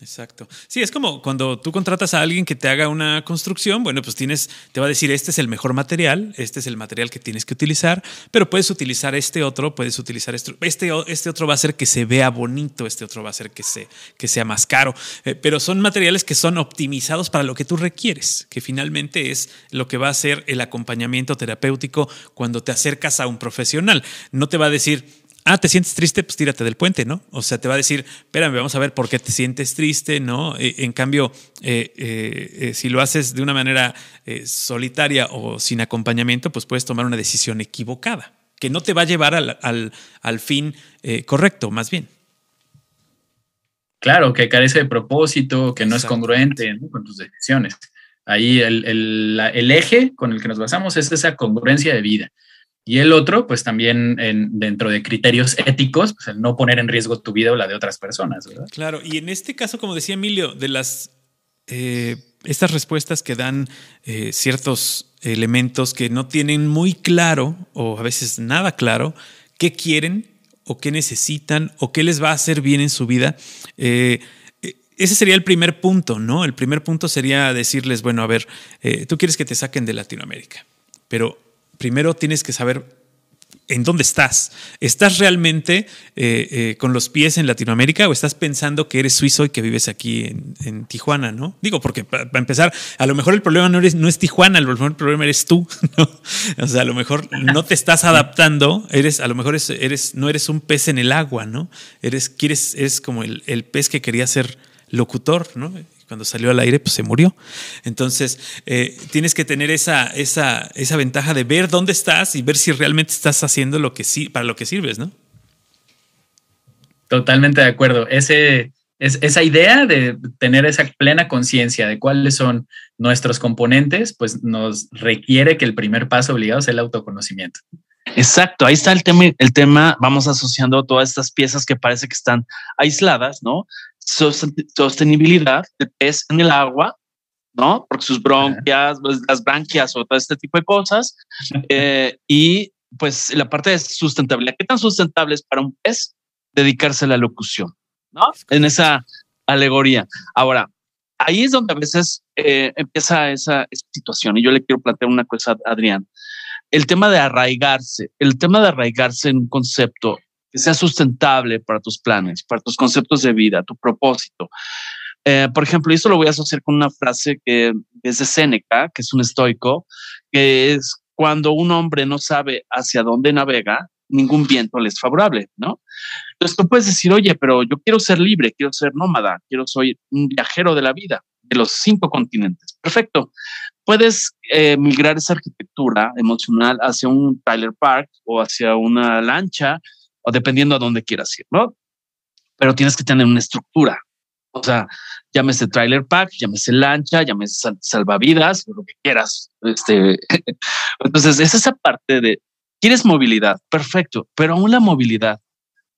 Exacto. Sí, es como cuando tú contratas a alguien que te haga una construcción, bueno, pues tienes, te va a decir, este es el mejor material, este es el material que tienes que utilizar, pero puedes utilizar este otro, puedes utilizar este, este, este otro va a hacer que se vea bonito, este otro va a hacer que, se, que sea más caro, eh, pero son materiales que son optimizados para lo que tú requieres, que finalmente es lo que va a ser el acompañamiento terapéutico cuando te acercas a un profesional. No te va a decir, ah, te sientes triste, pues tírate del puente, ¿no? O sea, te va a decir, espérame, vamos a ver por qué te sientes triste, ¿no? E, en cambio, eh, eh, eh, si lo haces de una manera solitaria o sin acompañamiento, pues puedes tomar una decisión equivocada, que no te va a llevar al, fin correcto, más bien. Claro, que carece de propósito, que no es congruente con tus decisiones. Ahí el eje con el que nos basamos es esa congruencia de vida. Y el otro, pues también en, dentro de criterios éticos, pues el no poner en riesgo tu vida o la de otras personas, ¿verdad? Claro, y en este caso, como decía Emilio, de las eh, estas respuestas que dan eh, ciertos elementos que no tienen muy claro o a veces nada claro qué quieren o qué necesitan o qué les va a hacer bien en su vida. Eh, ese sería el primer punto, ¿no? El primer punto sería decirles, bueno, a ver, tú quieres que te saquen de Latinoamérica, pero primero tienes que saber en dónde estás. ¿Estás realmente eh, eh, con los pies en Latinoamérica o estás pensando que eres suizo y que vives aquí en, Tijuana, no? Digo, porque para, empezar, a lo mejor el problema no, eres, no es Tijuana, lo mejor el problema eres tú, ¿no? O sea, a lo mejor no te estás adaptando, eres, a lo mejor eres, no eres un pez en el agua, ¿no? Eres, quieres, es como el pez que quería ser locutor, ¿no? Cuando salió al aire, pues se murió. Entonces, eh, tienes que tener esa, esa, esa ventaja de ver dónde estás y ver si realmente estás haciendo lo que sí, para lo que sirves, ¿no? Totalmente de acuerdo. Ese, es, esa idea de tener esa plena conciencia de cuáles son nuestros componentes, pues nos requiere que el primer paso obligado sea el autoconocimiento. Exacto, ahí está el tema, el tema, vamos asociando todas estas piezas que parece que están aisladas, ¿no? Sostenibilidad del pez en el agua, ¿no? Porque sus bronquias, pues, las branquias o todo este tipo de cosas. Eh, y pues la parte de sustentabilidad. ¿Qué tan sustentable es para un pez dedicarse a la locución? ¿No? En esa alegoría. Ahora, ahí es donde a veces eh, empieza esa, esa, situación. Y yo le quiero plantear una cosa a Adrián. El tema de arraigarse, el tema de arraigarse en un concepto que sea sustentable para tus planes, para tus conceptos de vida, tu propósito. Eh, por ejemplo, esto lo voy a asociar con una frase que es de Séneca, que es un estoico, que es cuando un hombre no sabe hacia dónde navega, ningún viento le es favorable, ¿no? Entonces tú puedes decir, oye, pero yo quiero ser libre, quiero ser nómada, quiero ser un viajero de la vida, de los cinco continentes. Perfecto. Puedes eh, migrar esa arquitectura emocional hacia un Tyler Park o hacia una lancha o dependiendo a dónde quieras ir, ¿no? Pero tienes que tener una estructura. O sea, llámese trailer pack, llámese lancha, llámese salvavidas, lo que quieras. Este, entonces, es esa parte de, ¿quieres movilidad? Perfecto, pero aún la movilidad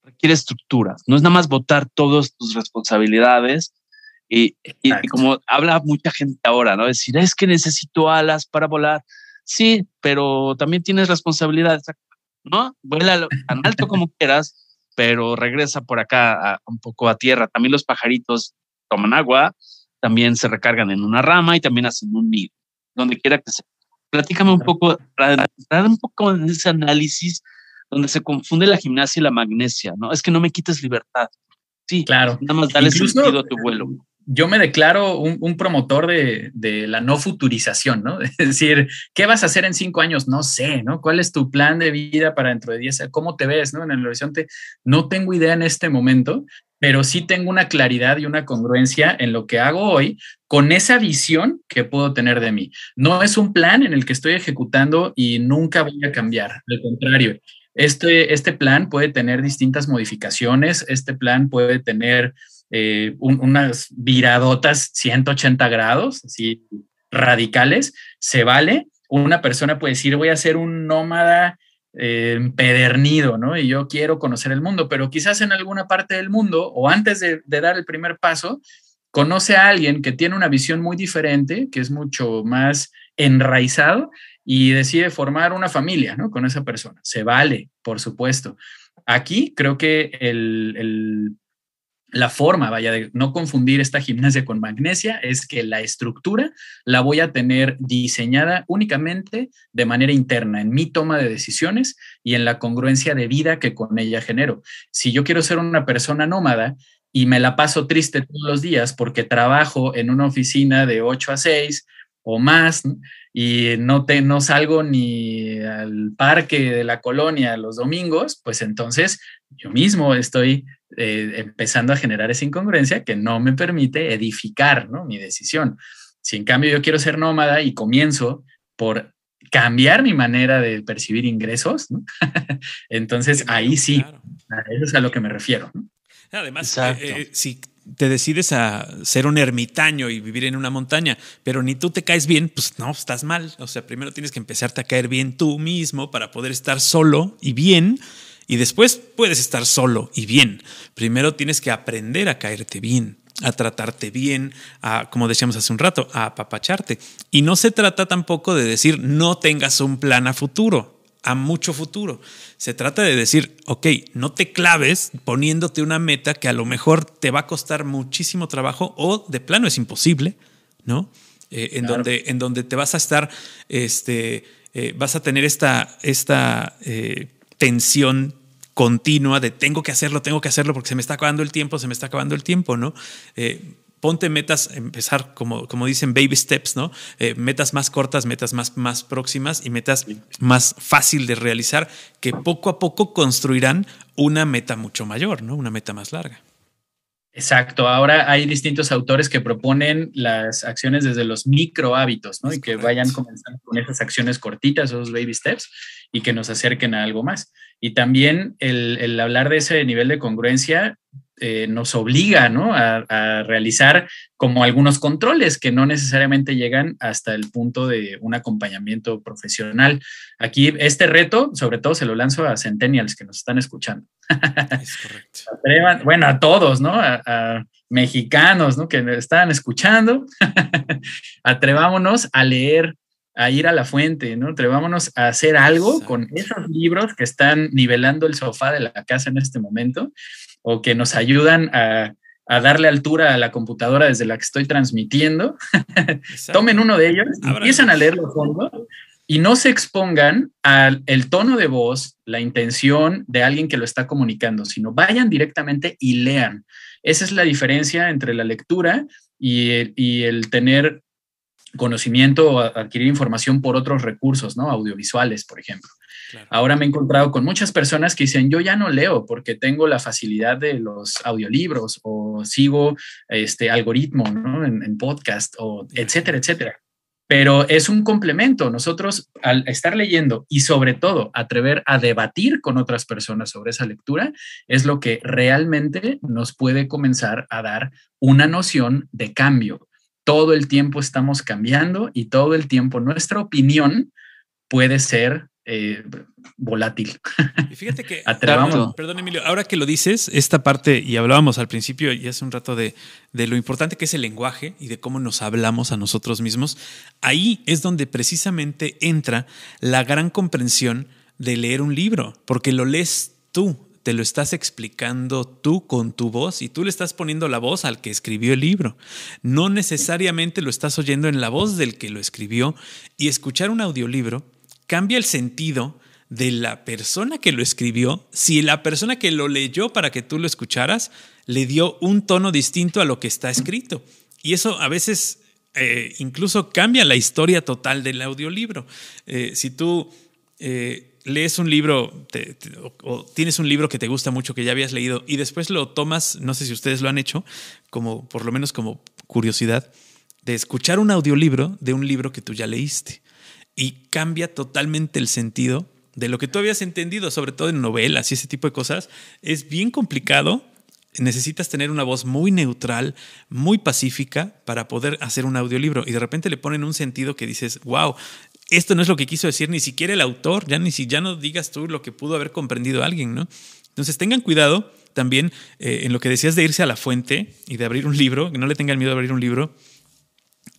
requiere estructuras. No es nada más votar todas tus responsabilidades y, y, como habla mucha gente ahora, ¿no? Decir, es que necesito alas para volar. Sí, pero también tienes responsabilidades. ¿No? Vuela tan alto como quieras, pero regresa por acá un poco a tierra. También los pajaritos toman agua, también se recargan en una rama y también hacen un nido, donde quiera que sea. Platícame un poco, dar un poco en ese análisis donde se confunde la gimnasia y la magnesia, ¿no? Es que no me quites libertad. Sí, claro. Nada más dale sentido a tu vuelo yo me declaro un, promotor de, la no futurización, ¿no? Es decir, ¿qué vas a hacer en cinco años? No sé, ¿no? ¿Cuál es tu plan de vida para dentro de diez? ¿Cómo te ves, ¿no? En el horizonte. No tengo idea en este momento, pero sí tengo una claridad y una congruencia en lo que hago hoy con esa visión que puedo tener de mí. No es un plan en el que estoy ejecutando y nunca voy a cambiar. Al contrario, este, este plan puede tener distintas modificaciones, este plan puede tener eh, unas viradotas 180 grados, así radicales, se vale. Una persona puede decir, voy a ser un nómada eh, empedernido, ¿no? Y yo quiero conocer el mundo, pero quizás en alguna parte del mundo o antes de, dar el primer paso, conoce a alguien que tiene una visión muy diferente, que es mucho más enraizado y decide formar una familia, ¿no? Con esa persona. Se vale, por supuesto. Aquí creo que el, la forma, vaya, de no confundir esta gimnasia con magnesia es que la estructura la voy a tener diseñada únicamente de manera interna, en mi toma de decisiones y en la congruencia de vida que con ella genero. Si yo quiero ser una persona nómada y me la paso triste todos los días porque trabajo en una oficina de 8 a 6 o más y no, te, no salgo ni al parque de la colonia los domingos, pues entonces yo mismo estoy eh, empezando a generar esa incongruencia que no me permite edificar mi decisión. Si en cambio yo quiero ser nómada y comienzo por cambiar mi manera de percibir ingresos, entonces ahí sí, a eso es a lo que me refiero. Además, eh, eh, si te decides a ser un ermitaño y vivir en una montaña, pero ni tú te caes bien, pues no, estás mal. O sea, primero tienes que empezarte a caer bien tú mismo para poder estar solo y bien y después puedes estar solo y bien. Primero tienes que aprender a caerte bien, a tratarte bien, a, como decíamos hace un rato, a apapacharte. Y no se trata tampoco de decir no tengas un plan a futuro. A mucho futuro. Se trata de decir, ok, no te claves poniéndote una meta que a lo mejor te va a costar muchísimo trabajo o de plano es imposible, ¿no? Eh, en, donde, en donde te vas a estar, este, eh, vas a tener esta, esta eh, tensión continua de tengo que hacerlo, tengo que hacerlo porque se me está acabando el tiempo, se me está acabando el tiempo, ¿no? Ponte metas, empezar como, como dicen baby steps, ¿no? Eh, metas más cortas, metas más, más próximas y metas más fácil de realizar que poco a poco construirán una meta mucho mayor, ¿no? Una meta más larga. Exacto. Ahora hay distintos autores que proponen las acciones desde los micro hábitos, ¿no? y que vayan comenzando con esas acciones cortitas, esos baby steps, y que nos acerquen a algo más. Y también el, el hablar de ese nivel de congruencia eh, nos obliga a, realizar como algunos controles que no necesariamente llegan hasta el punto de un acompañamiento profesional. Aquí este reto, sobre todo, se lo lanzo a centennials que nos están escuchando. Es correcto. bueno, a todos, ¿no? A, mexicanos, ¿no? Que están escuchando. Atrevámonos a leer a ir a la fuente, ¿no? Atrevámonos a hacer algo con esos libros que están nivelando el sofá de la casa en este momento o que nos ayudan a, darle altura a la computadora desde la que estoy transmitiendo, tomen uno de ellos, empiezan a leerlo fondo y no se expongan al el tono de voz, la intención de alguien que lo está comunicando, sino vayan directamente y lean. Esa es la diferencia entre la lectura y el, y el tener conocimiento o adquirir información por otros recursos, ¿no? Audiovisuales, por ejemplo. Ahora me he encontrado con muchas personas que dicen, yo ya no leo porque tengo la facilidad de los audiolibros o sigo este algoritmo en, podcast o etcétera, etcétera. Pero es un complemento. Nosotros al estar leyendo y sobre todo atrever a debatir con otras personas sobre esa lectura es lo que realmente nos puede comenzar a dar una noción de cambio. Todo el tiempo estamos cambiando y todo el tiempo nuestra opinión puede ser eh, volátil. Y fíjate que, perdón Emilio, ahora que lo dices, esta parte, y hablábamos al principio y hace un rato de, de lo importante que es el lenguaje y de cómo nos hablamos a nosotros mismos, ahí es donde precisamente entra la gran comprensión de leer un libro, porque lo lees tú, te lo estás explicando tú con tu voz y tú le estás poniendo la voz al que escribió el libro. No necesariamente lo estás oyendo en la voz del que lo escribió y escuchar un audiolibro cambia el sentido de la persona que lo escribió si la persona que lo leyó para que tú lo escucharas le dio un tono distinto a lo que está escrito. Y eso a veces eh, incluso cambia la historia total del audiolibro. Eh, si tú eh, lees un libro o tienes un libro que te gusta mucho, que ya habías leído, y después lo tomas, no sé si ustedes lo han hecho, como por lo menos como curiosidad, de escuchar un audiolibro de un libro que tú ya leíste y cambia totalmente el sentido de lo que tú habías entendido, sobre todo en novelas y ese tipo de cosas. Es bien complicado. Necesitas tener una voz muy neutral, muy pacífica para poder hacer un audiolibro y de repente le ponen un sentido que dices, wow, esto no es lo que quiso decir ni siquiera el autor, ya ni si ya no digas tú lo que pudo haber comprendido alguien, ¿no? Entonces tengan cuidado también eh, en lo que decías de irse a la fuente y de abrir un libro, que no le tengan miedo a abrir un libro.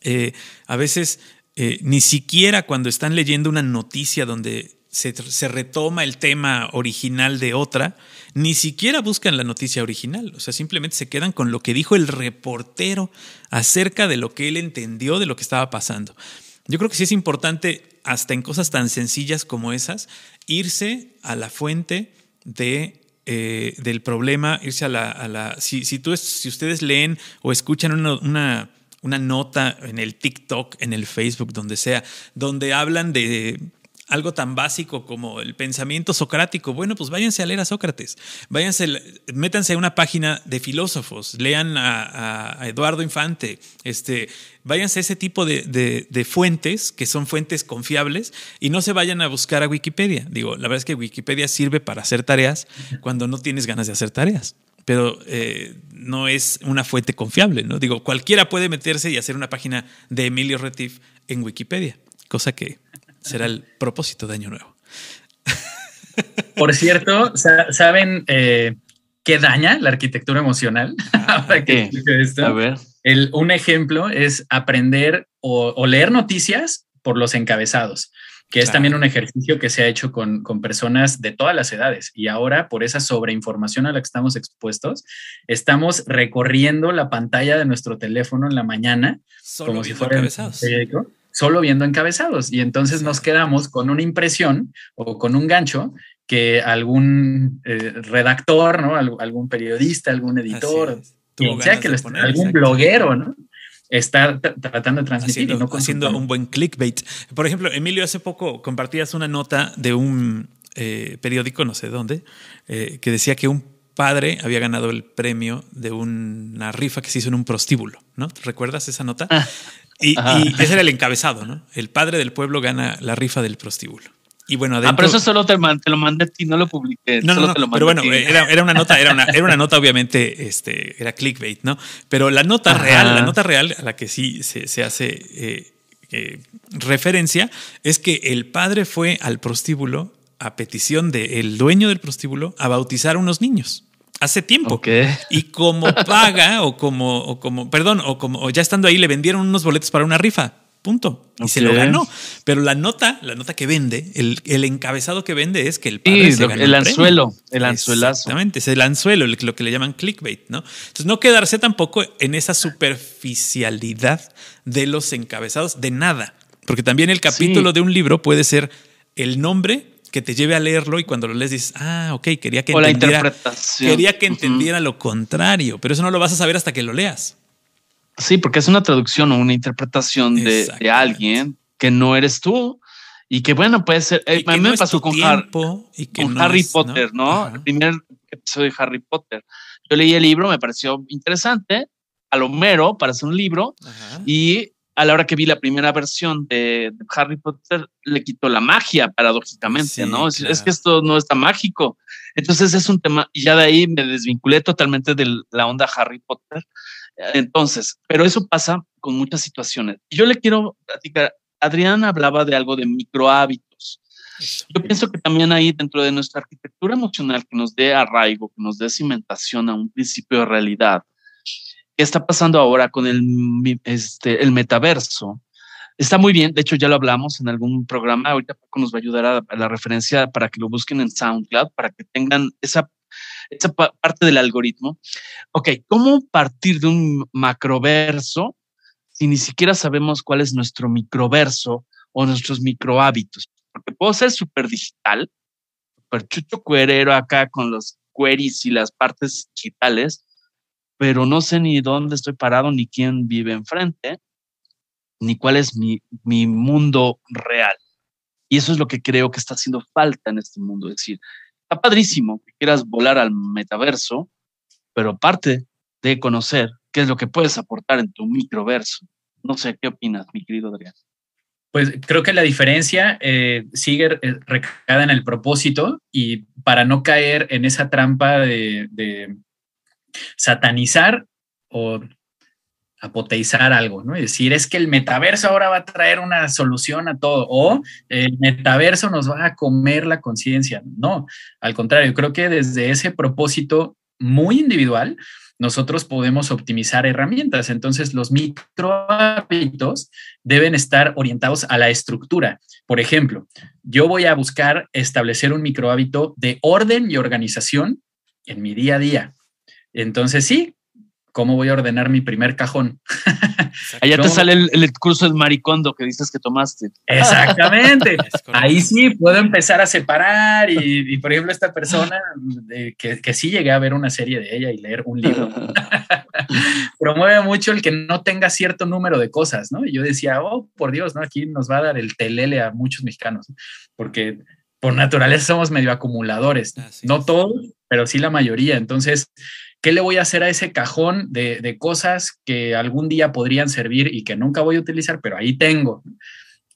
Eh, a veces eh, ni siquiera cuando están leyendo una noticia donde se, retoma el tema original de otra, ni siquiera buscan la noticia original, o sea, simplemente se quedan con lo que dijo el reportero acerca de lo que él entendió de lo que estaba pasando. Yo creo que sí es importante, hasta en cosas tan sencillas como esas, irse a la fuente de eh, del problema, irse a la... si, si, tú, si ustedes leen o escuchan una una nota en el TikTok, en el Facebook, donde sea, donde hablan de algo tan básico como el pensamiento socrático. Bueno, pues váyanse a leer a Sócrates, váyanse, métanse a una página de filósofos, lean a, Eduardo Infante, este, váyanse a ese tipo de, fuentes que son fuentes confiables y no se vayan a buscar a Wikipedia. Digo, la verdad es que Wikipedia sirve para hacer tareas cuando no tienes ganas de hacer tareas pero eh, no es una fuente confiable, ¿no? Digo, cualquiera puede meterse y hacer una página de Emilio Retif en Wikipedia, cosa que será el propósito de Año Nuevo. Por cierto, ¿saben eh, qué daña la arquitectura emocional? Ah, A ver. un ejemplo es aprender o, leer noticias por los encabezados. Que es también un ejercicio que se ha hecho con, con, personas de todas las edades. Y ahora, por esa sobreinformación a la que estamos expuestos, estamos recorriendo la pantalla de nuestro teléfono en la mañana, como si fuera encabezados. solo viendo encabezados. Y entonces nos quedamos con una impresión o con un gancho que algún eh, redactor, ¿no? algún periodista, algún editor, quien sea que algún bloguero, ¿no? Está tratando de transmitir. Haciendo, haciendo un buen clickbait. Por ejemplo, Emilio, hace poco compartías una nota de un eh, periódico, no sé dónde, eh, que decía que un padre había ganado el premio de una rifa que se hizo en un prostíbulo, ¿no? ¿Recuerdas esa nota? Ah. y, ese era el encabezado, ¿no? El padre del pueblo gana la rifa del prostíbulo. Y bueno, adentro, ah, pero eso solo te, lo mandé a ti, no lo publiqué. No, no, pero bueno, era, una nota, era una, era una nota, obviamente, este, era clickbait, ¿no? Pero la nota real, la nota real a la que sí se, hace eh, eh, referencia es que el padre fue al prostíbulo a petición del dueño del prostíbulo a bautizar a unos niños hace tiempo. Y como paga o como, o como, perdón, o como ya estando ahí le vendieron unos boletos para una rifa. Punto. Y se lo ganó. Pero la nota, la nota que vende, el, encabezado que vende es que el padre se el, anzuelo, el anzuelazo. Exactamente, es el anzuelo, lo que le llaman clickbait, ¿no? Entonces no quedarse tampoco en esa superficialidad de los encabezados de nada, porque también el capítulo de un libro puede ser el nombre que te lleve a leerlo y cuando lo lees dices, ah, ok, quería que entendiera, quería que entendiera lo contrario, pero eso no lo vas a saber hasta que lo leas. Sí, porque es una traducción o una interpretación de, alguien que no eres tú y que bueno, puede ser. Eh, a mí me pasó con, Harry Potter, ¿no? El primer episodio de Harry Potter. Yo leí el libro, me pareció interesante, a lo mero para hacer un libro y a la hora que vi la primera versión de, Harry Potter le quitó la magia paradójicamente, ¿no? Es, que esto no está mágico. Entonces es un tema y ya de ahí me desvinculé totalmente de la onda Harry Potter entonces, pero eso pasa con muchas situaciones. Yo le quiero platicar, Adrián hablaba de algo de microhábitos. Yo pienso que también ahí dentro de nuestra arquitectura emocional que nos dé arraigo, que nos dé cimentación a un principio de realidad, ¿qué está pasando ahora con el, este, el metaverso? Está muy bien, de hecho ya lo hablamos en algún programa, ahorita Paco nos va a ayudar a la referencia para que lo busquen en SoundCloud, para que tengan esa esa parte del algoritmo. Ok, ¿cómo partir de un macroverso si ni siquiera sabemos cuál es nuestro microverso o nuestros microhábitos? Porque puedo ser súper digital, súper chucho cuerero acá con los queries y las partes digitales, pero no sé ni dónde estoy parado, ni quién vive enfrente, ni cuál es mi, mi mundo real. Y eso es lo que creo que está haciendo falta en este mundo. Es decir, Está padrísimo que quieras volar al metaverso, pero parte de conocer qué es lo que puedes aportar en tu microverso. No sé, ¿qué opinas, mi querido Adrián? Pues creo que la diferencia eh, sigue eh, recada en el propósito y para no caer en esa trampa de, de satanizar o apoteizar algo, ¿no? Es decir, es que el metaverso ahora va a traer una solución a todo, o el metaverso nos va a comer la conciencia. No, al contrario, creo que desde ese propósito muy individual, nosotros podemos optimizar herramientas. Entonces, los microhábitos deben estar orientados a la estructura. Por ejemplo, yo voy a buscar establecer un microhábito de orden y organización en mi día a día. Entonces, sí, ¿cómo voy a ordenar mi primer cajón? Allá te sale el, curso del maricondo que dices que tomaste. Exactamente. Ahí sí puedo empezar a separar y, por ejemplo, esta persona que, que, sí llegué a ver una serie de ella y leer un libro, promueve mucho el que no tenga cierto número de cosas, ¿no? Y yo decía, oh, por Dios, ¿no? Aquí nos va a dar el telele a muchos mexicanos, porque por naturaleza somos medio acumuladores, no todos, pero sí la mayoría. Entonces, ¿Qué le voy a hacer a ese cajón de, cosas que algún día podrían servir y que nunca voy a utilizar, pero ahí tengo?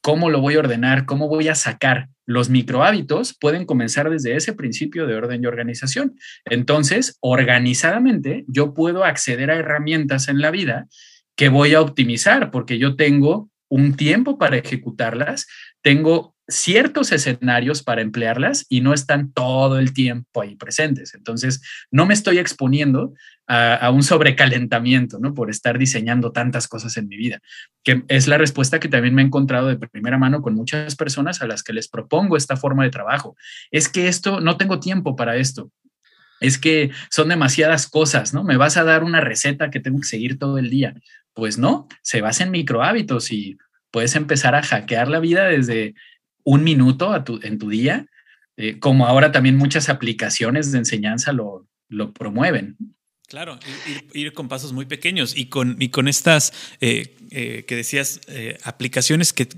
¿Cómo lo voy a ordenar? ¿Cómo voy a sacar? Los microhábitos pueden comenzar desde ese principio de orden y organización. Entonces, organizadamente, yo puedo acceder a herramientas en la vida que voy a optimizar porque yo tengo un tiempo para ejecutarlas, tengo ciertos escenarios para emplearlas y no están todo el tiempo ahí presentes. Entonces, no me estoy exponiendo a, un sobrecalentamiento, ¿no? Por estar diseñando tantas cosas en mi vida, que es la respuesta que también me he encontrado de primera mano con muchas personas a las que les propongo esta forma de trabajo. Es que esto, no tengo tiempo para esto. Es que son demasiadas cosas, ¿no? Me vas a dar una receta que tengo que seguir todo el día. Pues no, se basa en micro hábitos y puedes empezar a hackear la vida desde un minuto en tu día, eh, como ahora también muchas aplicaciones de enseñanza lo, promueven. Claro, ir, con pasos muy pequeños y con, y con estas eh, eh, que decías, aplicaciones que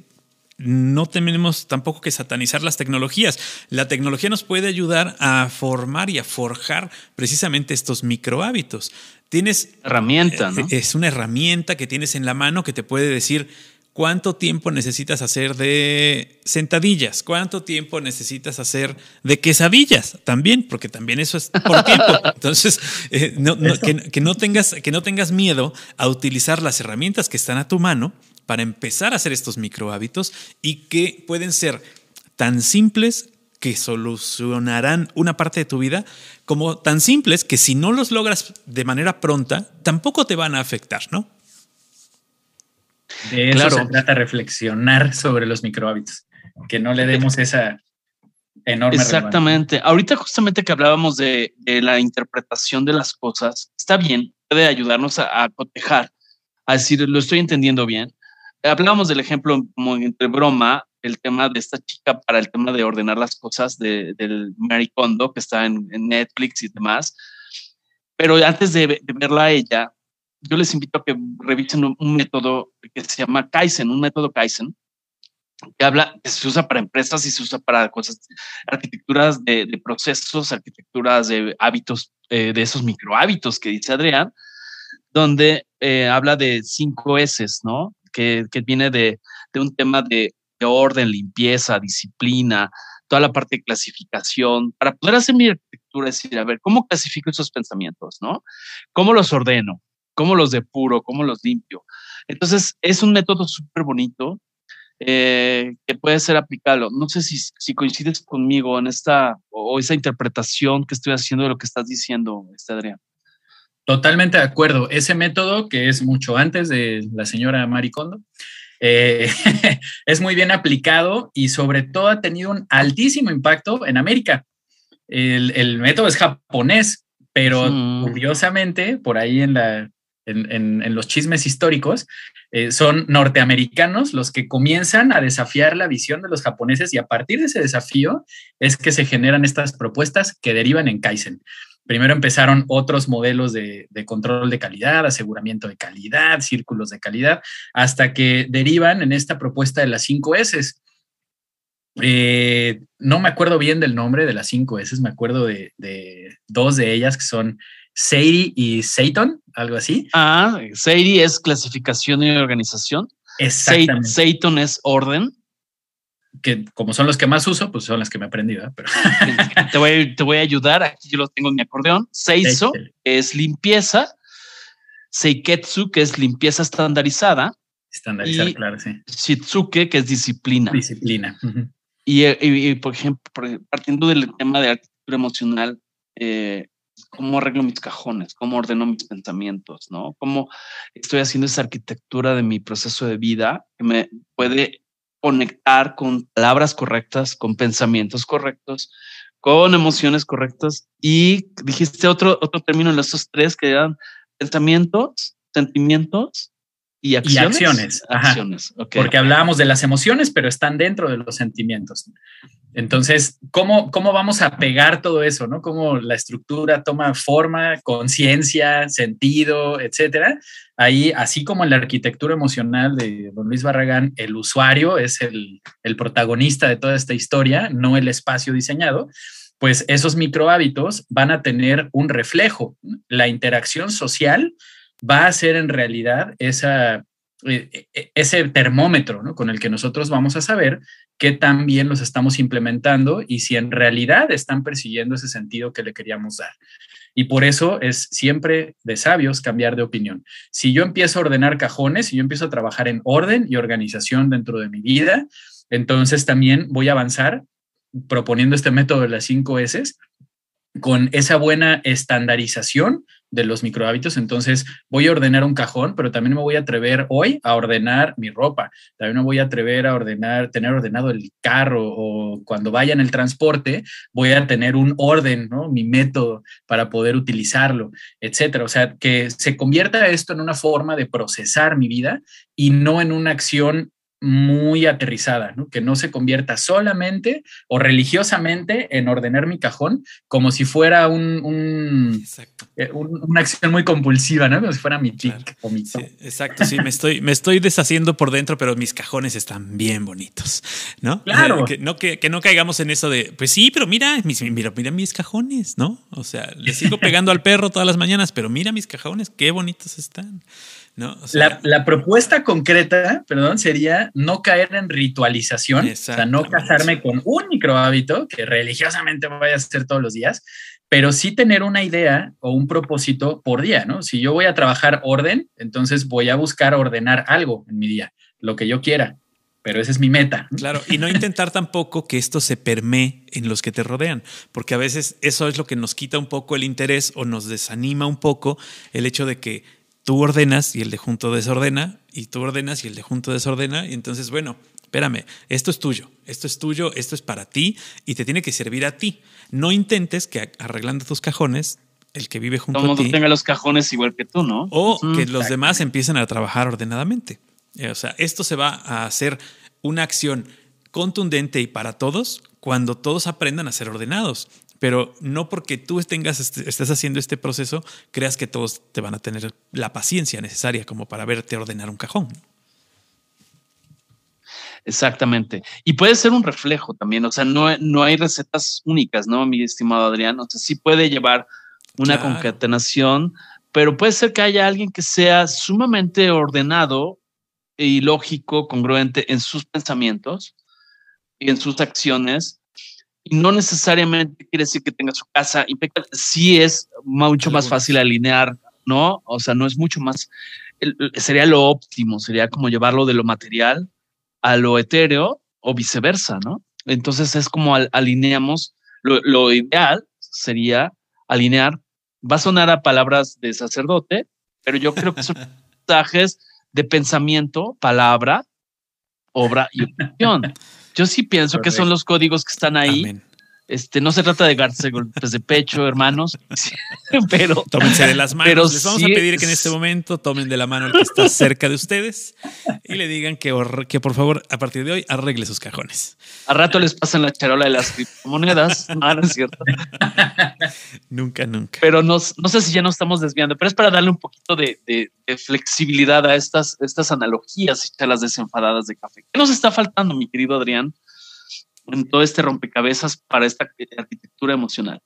no tenemos tampoco que satanizar las tecnologías. La tecnología nos puede ayudar a formar y a forjar precisamente estos micro hábitos. Tienes herramienta, ¿no? Es una herramienta que tienes en la mano que te puede decir ¿Cuánto tiempo necesitas hacer de sentadillas? ¿Cuánto tiempo necesitas hacer de quesadillas? También, porque también eso es por tiempo. Entonces, eh, que, no tengas, que no tengas miedo a utilizar las herramientas que están a tu mano para empezar a hacer estos micro hábitos y que pueden ser tan simples que solucionarán una parte de tu vida, como tan simples que si no los logras de manera pronta, tampoco te van a afectar, ¿no? De eso se trata reflexionar sobre los microhábitos, que no le demos esa enorme. Exactamente. Ahorita justamente que hablábamos de, la interpretación de las cosas, está bien, puede ayudarnos a, cotejar, a decir, lo estoy entendiendo bien. Hablábamos del ejemplo como entre broma, el tema de esta chica para el tema de ordenar las cosas de, del Mary Kondo, que está en, Netflix y demás. Pero antes de, de verla a ella, yo les invito a que revisen un, método que se llama Kaizen, un método Kaizen, que habla, que se usa para empresas y se usa para cosas, arquitecturas de, procesos, arquitecturas de hábitos, eh, de esos micro hábitos que dice Adrián, donde eh, habla de cinco S, ¿no? Que, que viene de, de, un tema de, de orden, limpieza, disciplina, toda la parte de clasificación, para poder hacer mi arquitectura, decir, a ver, ¿cómo clasifico esos pensamientos, no? ¿Cómo los ordeno? Cómo los depuro, cómo los limpio. Entonces, es un método súper bonito eh, que puede ser aplicado. No sé si, si, coincides conmigo en esta o esa interpretación que estoy haciendo de lo que estás diciendo, este Adrián. Totalmente de acuerdo. Ese método, que es mucho antes de la señora Maricondo, eh, es muy bien aplicado y sobre todo ha tenido un altísimo impacto en América. El, el método es japonés, pero curiosamente, por ahí en la, en, los chismes históricos, eh, son norteamericanos los que comienzan a desafiar la visión de los japoneses y a partir de ese desafío es que se generan estas propuestas que derivan en Kaizen. Primero empezaron otros modelos de, control de calidad, aseguramiento de calidad, círculos de calidad, hasta que derivan en esta propuesta de las 5 S. Eh, no me acuerdo bien del nombre de las 5 S, me acuerdo de, de, dos de ellas que son Sadie y Satan, algo así. Ah, Sadie es clasificación y organización. Exactamente. Satan es orden. Que como son los que más uso, pues son las que me he aprendido. Pero... te, voy, te voy a ayudar. Aquí yo lo tengo en mi acordeón. Seiso es limpieza. Seiketsu, que es limpieza estandarizada. Estandarizar, claro, sí. Shitsuke, que es disciplina. Disciplina. y, por ejemplo, partiendo del tema de arquitectura emocional, eh, cómo arreglo mis cajones, cómo ordeno mis pensamientos, ¿no? Cómo estoy haciendo esa arquitectura de mi proceso de vida que me puede conectar con palabras correctas, con pensamientos correctos, con emociones correctas. Y dijiste otro, otro término en estos tres que eran pensamientos, sentimientos y acciones. Y acciones. acciones. Porque hablábamos de las emociones, pero están dentro de los sentimientos. Entonces, ¿cómo, ¿cómo vamos a pegar todo eso? ¿no? ¿Cómo la estructura toma forma, conciencia, sentido, etcétera? Ahí, así como en la arquitectura emocional de don Luis Barragán, el usuario es el, el protagonista de toda esta historia, no el espacio diseñado pues esos micro hábitos van a tener un reflejo. La interacción social va a ser en realidad eh, eh, ese termómetro con el que nosotros vamos a saber qué tan bien los estamos implementando y si en realidad están persiguiendo ese sentido que le queríamos dar. Y por eso es siempre de sabios cambiar de opinión. Si yo empiezo a ordenar cajones, si yo empiezo a trabajar en orden y organización dentro de mi vida, Entonces también voy a avanzar proponiendo este método de las cinco S con esa buena estandarización de los microhábitos. Entonces voy a ordenar un cajón, pero también me voy a atrever hoy a ordenar mi ropa. También me voy a atrever a ordenar, tener ordenado el carro o cuando vaya en el transporte, voy a tener un orden, ¿no? Mi método para poder utilizarlo, etcétera. O sea, que se convierta esto en una forma de procesar mi vida y no en una acción muy aterrizada, ¿no? que no se convierta solamente o religiosamente en ordenar mi cajón como si fuera un, eh, una acción muy compulsiva, ¿no? como si fuera mi tic o mi Exacto, sí, me estoy, me estoy deshaciendo por dentro, pero mis cajones están bien bonitos, ¿no? Claro. que, no, que, no caigamos en eso de, pues sí, pero mira, mis, mira, mira mis cajones, ¿no? O sea, le sigo pegando al perro todas las mañanas, pero mira mis cajones, qué bonitos están la, propuesta concreta, perdón, sería no caer en ritualización, o sea, no casarme con un micro hábito que religiosamente voy a hacer todos los días, pero sí tener una idea o un propósito por día, ¿no? Si yo voy a trabajar orden, entonces voy a buscar ordenar algo en mi día, lo que yo quiera, pero esa es mi meta. Claro, y no intentar tampoco que esto se permee en los que te rodean, porque a veces eso es lo que nos quita un poco el interés o nos desanima un poco el hecho de que tú ordenas y el de junto desordena, y tú ordenas y el de junto desordena, y entonces, bueno, espérame, esto es tuyo, esto es tuyo, esto es para ti y te tiene que servir a ti. No intentes que arreglando tus cajones, el que vive junto a ti. tenga los cajones igual que tú, ¿no? O que los demás empiecen a trabajar ordenadamente. Eh, o sea, esto se va a hacer una acción contundente y para todos cuando todos aprendan a ser ordenados pero no porque tú tengas, estés haciendo este proceso, creas que todos te van a tener la paciencia necesaria como para verte ordenar un cajón. Exactamente. Y puede ser un reflejo también, o sea, no, no hay recetas únicas, ¿no, mi estimado Adrián? O sea, sí puede llevar una concatenación, pero puede ser que haya alguien que sea sumamente ordenado y lógico, congruente en sus pensamientos y en sus acciones, y no necesariamente quiere decir que tenga su casa impecable. Sí es mucho más fácil alinear, ¿no? O sea, no es mucho más, sería lo óptimo, sería como llevarlo de lo material a lo etéreo o viceversa, ¿no? Entonces es como alineamos, lo, ideal sería alinear, va a sonar a palabras de sacerdote, pero yo creo que son mensajes de pensamiento, palabra, obra y opción. Yo sí pienso que son los códigos que están ahí. Este, no se trata de darse golpes de pecho, hermanos, pero tómense de las manos. Les vamos a pedir que en este momento tomen de la mano al que está cerca de ustedes y le digan que, que por favor a partir de hoy arregle sus cajones. A rato les pasan la charola de las criptomonedas. No, no es cierto. nunca, nunca. Pero no, no sé si ya nos estamos desviando, pero es para darle un poquito de, de, flexibilidad a estas, estas analogías y charlas desenfadadas de café. ¿Qué nos está faltando, mi querido Adrián? En todo este rompecabezas para esta arquitectura emocional?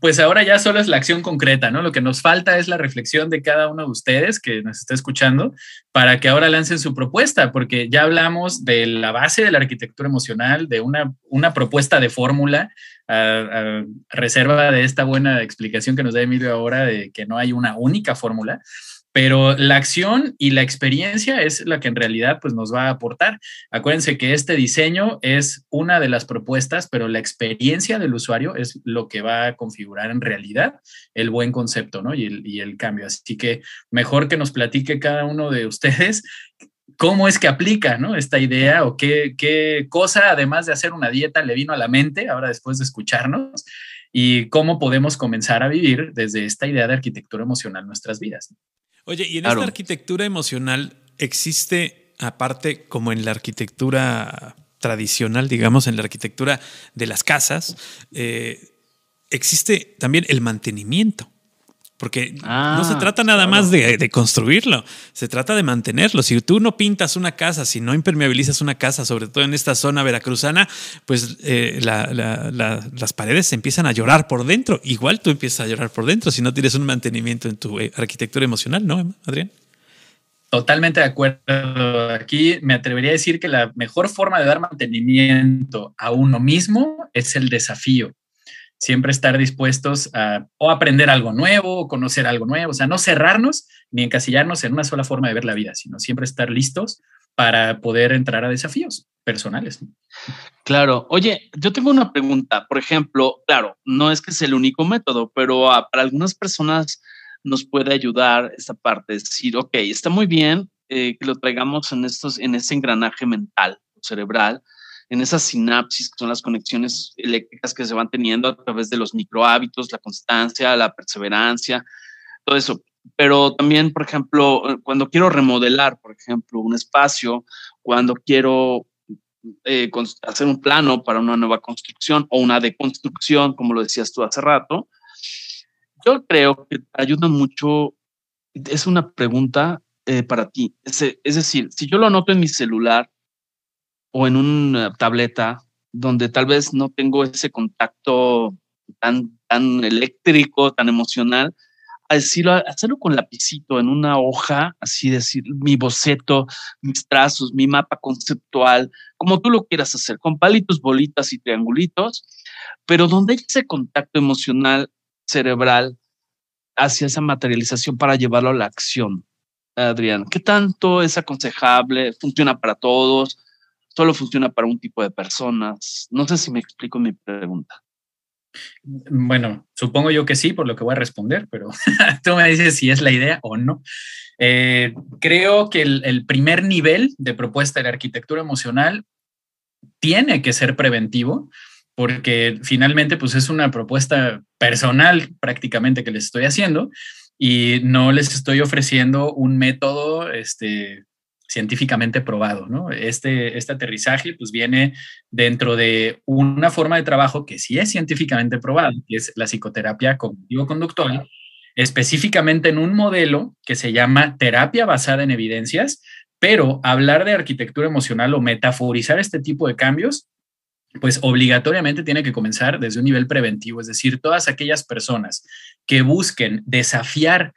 Pues ahora ya solo es la acción concreta, ¿no? Lo que nos falta es la reflexión de cada uno de ustedes que nos está escuchando para que ahora lancen su propuesta, porque ya hablamos de la base de la arquitectura emocional, de una, una propuesta de fórmula, reserva de esta buena explicación que nos da Emilio ahora de que no hay una única fórmula pero la acción y la experiencia es la que en realidad pues, nos va a aportar. Acuérdense que este diseño es una de las propuestas, pero la experiencia del usuario es lo que va a configurar en realidad el buen concepto ¿no? y, el, y el cambio. Así que mejor que nos platique cada uno de ustedes cómo es que aplica ¿no? esta idea o qué, qué cosa, además de hacer una dieta, le vino a la mente ahora después de escucharnos y cómo podemos comenzar a vivir desde esta idea de arquitectura emocional nuestras vidas. Oye, y en esta arquitectura emocional existe, aparte, como en la arquitectura tradicional, digamos, en la arquitectura de las casas, eh, existe también el mantenimiento. Porque no se ah, trata nada más de, construirlo, se trata de mantenerlo. Si tú no pintas una casa, si no impermeabilizas una casa, sobre todo en esta zona veracruzana, pues eh, las paredes se empiezan a llorar por dentro. Igual tú empiezas a llorar por dentro si no tienes un mantenimiento en tu eh, arquitectura emocional, ¿no, Adrián? Totalmente de acuerdo. Aquí me atrevería a decir que la mejor forma de dar mantenimiento a uno mismo es el desafío siempre estar dispuestos a o aprender algo nuevo, o conocer algo nuevo, o sea, no cerrarnos ni encasillarnos en una sola forma de ver la vida, sino siempre estar listos para poder entrar a desafíos. personales. Claro. Oye, yo tengo una pregunta. Por ejemplo, claro, no es que sea el único método, pero para algunas personas nos puede ayudar esta parte, es decir, ok, está muy bien eh, que lo traigamos en, estos, en ese engranaje mental, cerebral, en esas sinapsis, que son las conexiones eléctricas que se van teniendo a través de los microhábitos, la constancia, la perseverancia, todo eso. Pero también, por ejemplo, cuando quiero remodelar, por ejemplo, un espacio, cuando quiero eh, hacer un plano para una nueva construcción o una deconstrucción, como lo decías tú hace rato, yo creo que ayuda mucho. Es una pregunta eh, para ti. Es, es, decir, si yo lo anoto en mi celular o en una tableta donde tal vez no tengo ese contacto tan, tan eléctrico, tan emocional, decirlo, hacerlo con lapicito en una hoja, así decir, mi boceto, mis trazos, mi mapa conceptual, como tú lo quieras hacer, con palitos, bolitas y triangulitos, pero donde hay ese contacto emocional cerebral hacia esa materialización para llevarlo a la acción. Adrián, ¿qué tanto es aconsejable? ¿Funciona para todos? ¿Solo funciona para un tipo de personas? No sé si me explico mi pregunta. Bueno, supongo yo que sí, por lo que voy a responder, pero tú me dices si es la idea o no. Eh, creo que el, primer nivel de propuesta de la arquitectura emocional tiene que ser preventivo, porque finalmente pues es una propuesta personal prácticamente que les estoy haciendo y no les estoy ofreciendo un método este, científicamente probado, ¿no? Este, este aterrizaje pues viene dentro de una forma de trabajo que sí es científicamente probada, que es la psicoterapia cognitivo-conductual, específicamente en un modelo que se llama terapia basada en evidencias, pero hablar de arquitectura emocional o metaforizar este tipo de cambios pues obligatoriamente tiene que comenzar desde un nivel preventivo, es decir, todas aquellas personas que busquen desafiar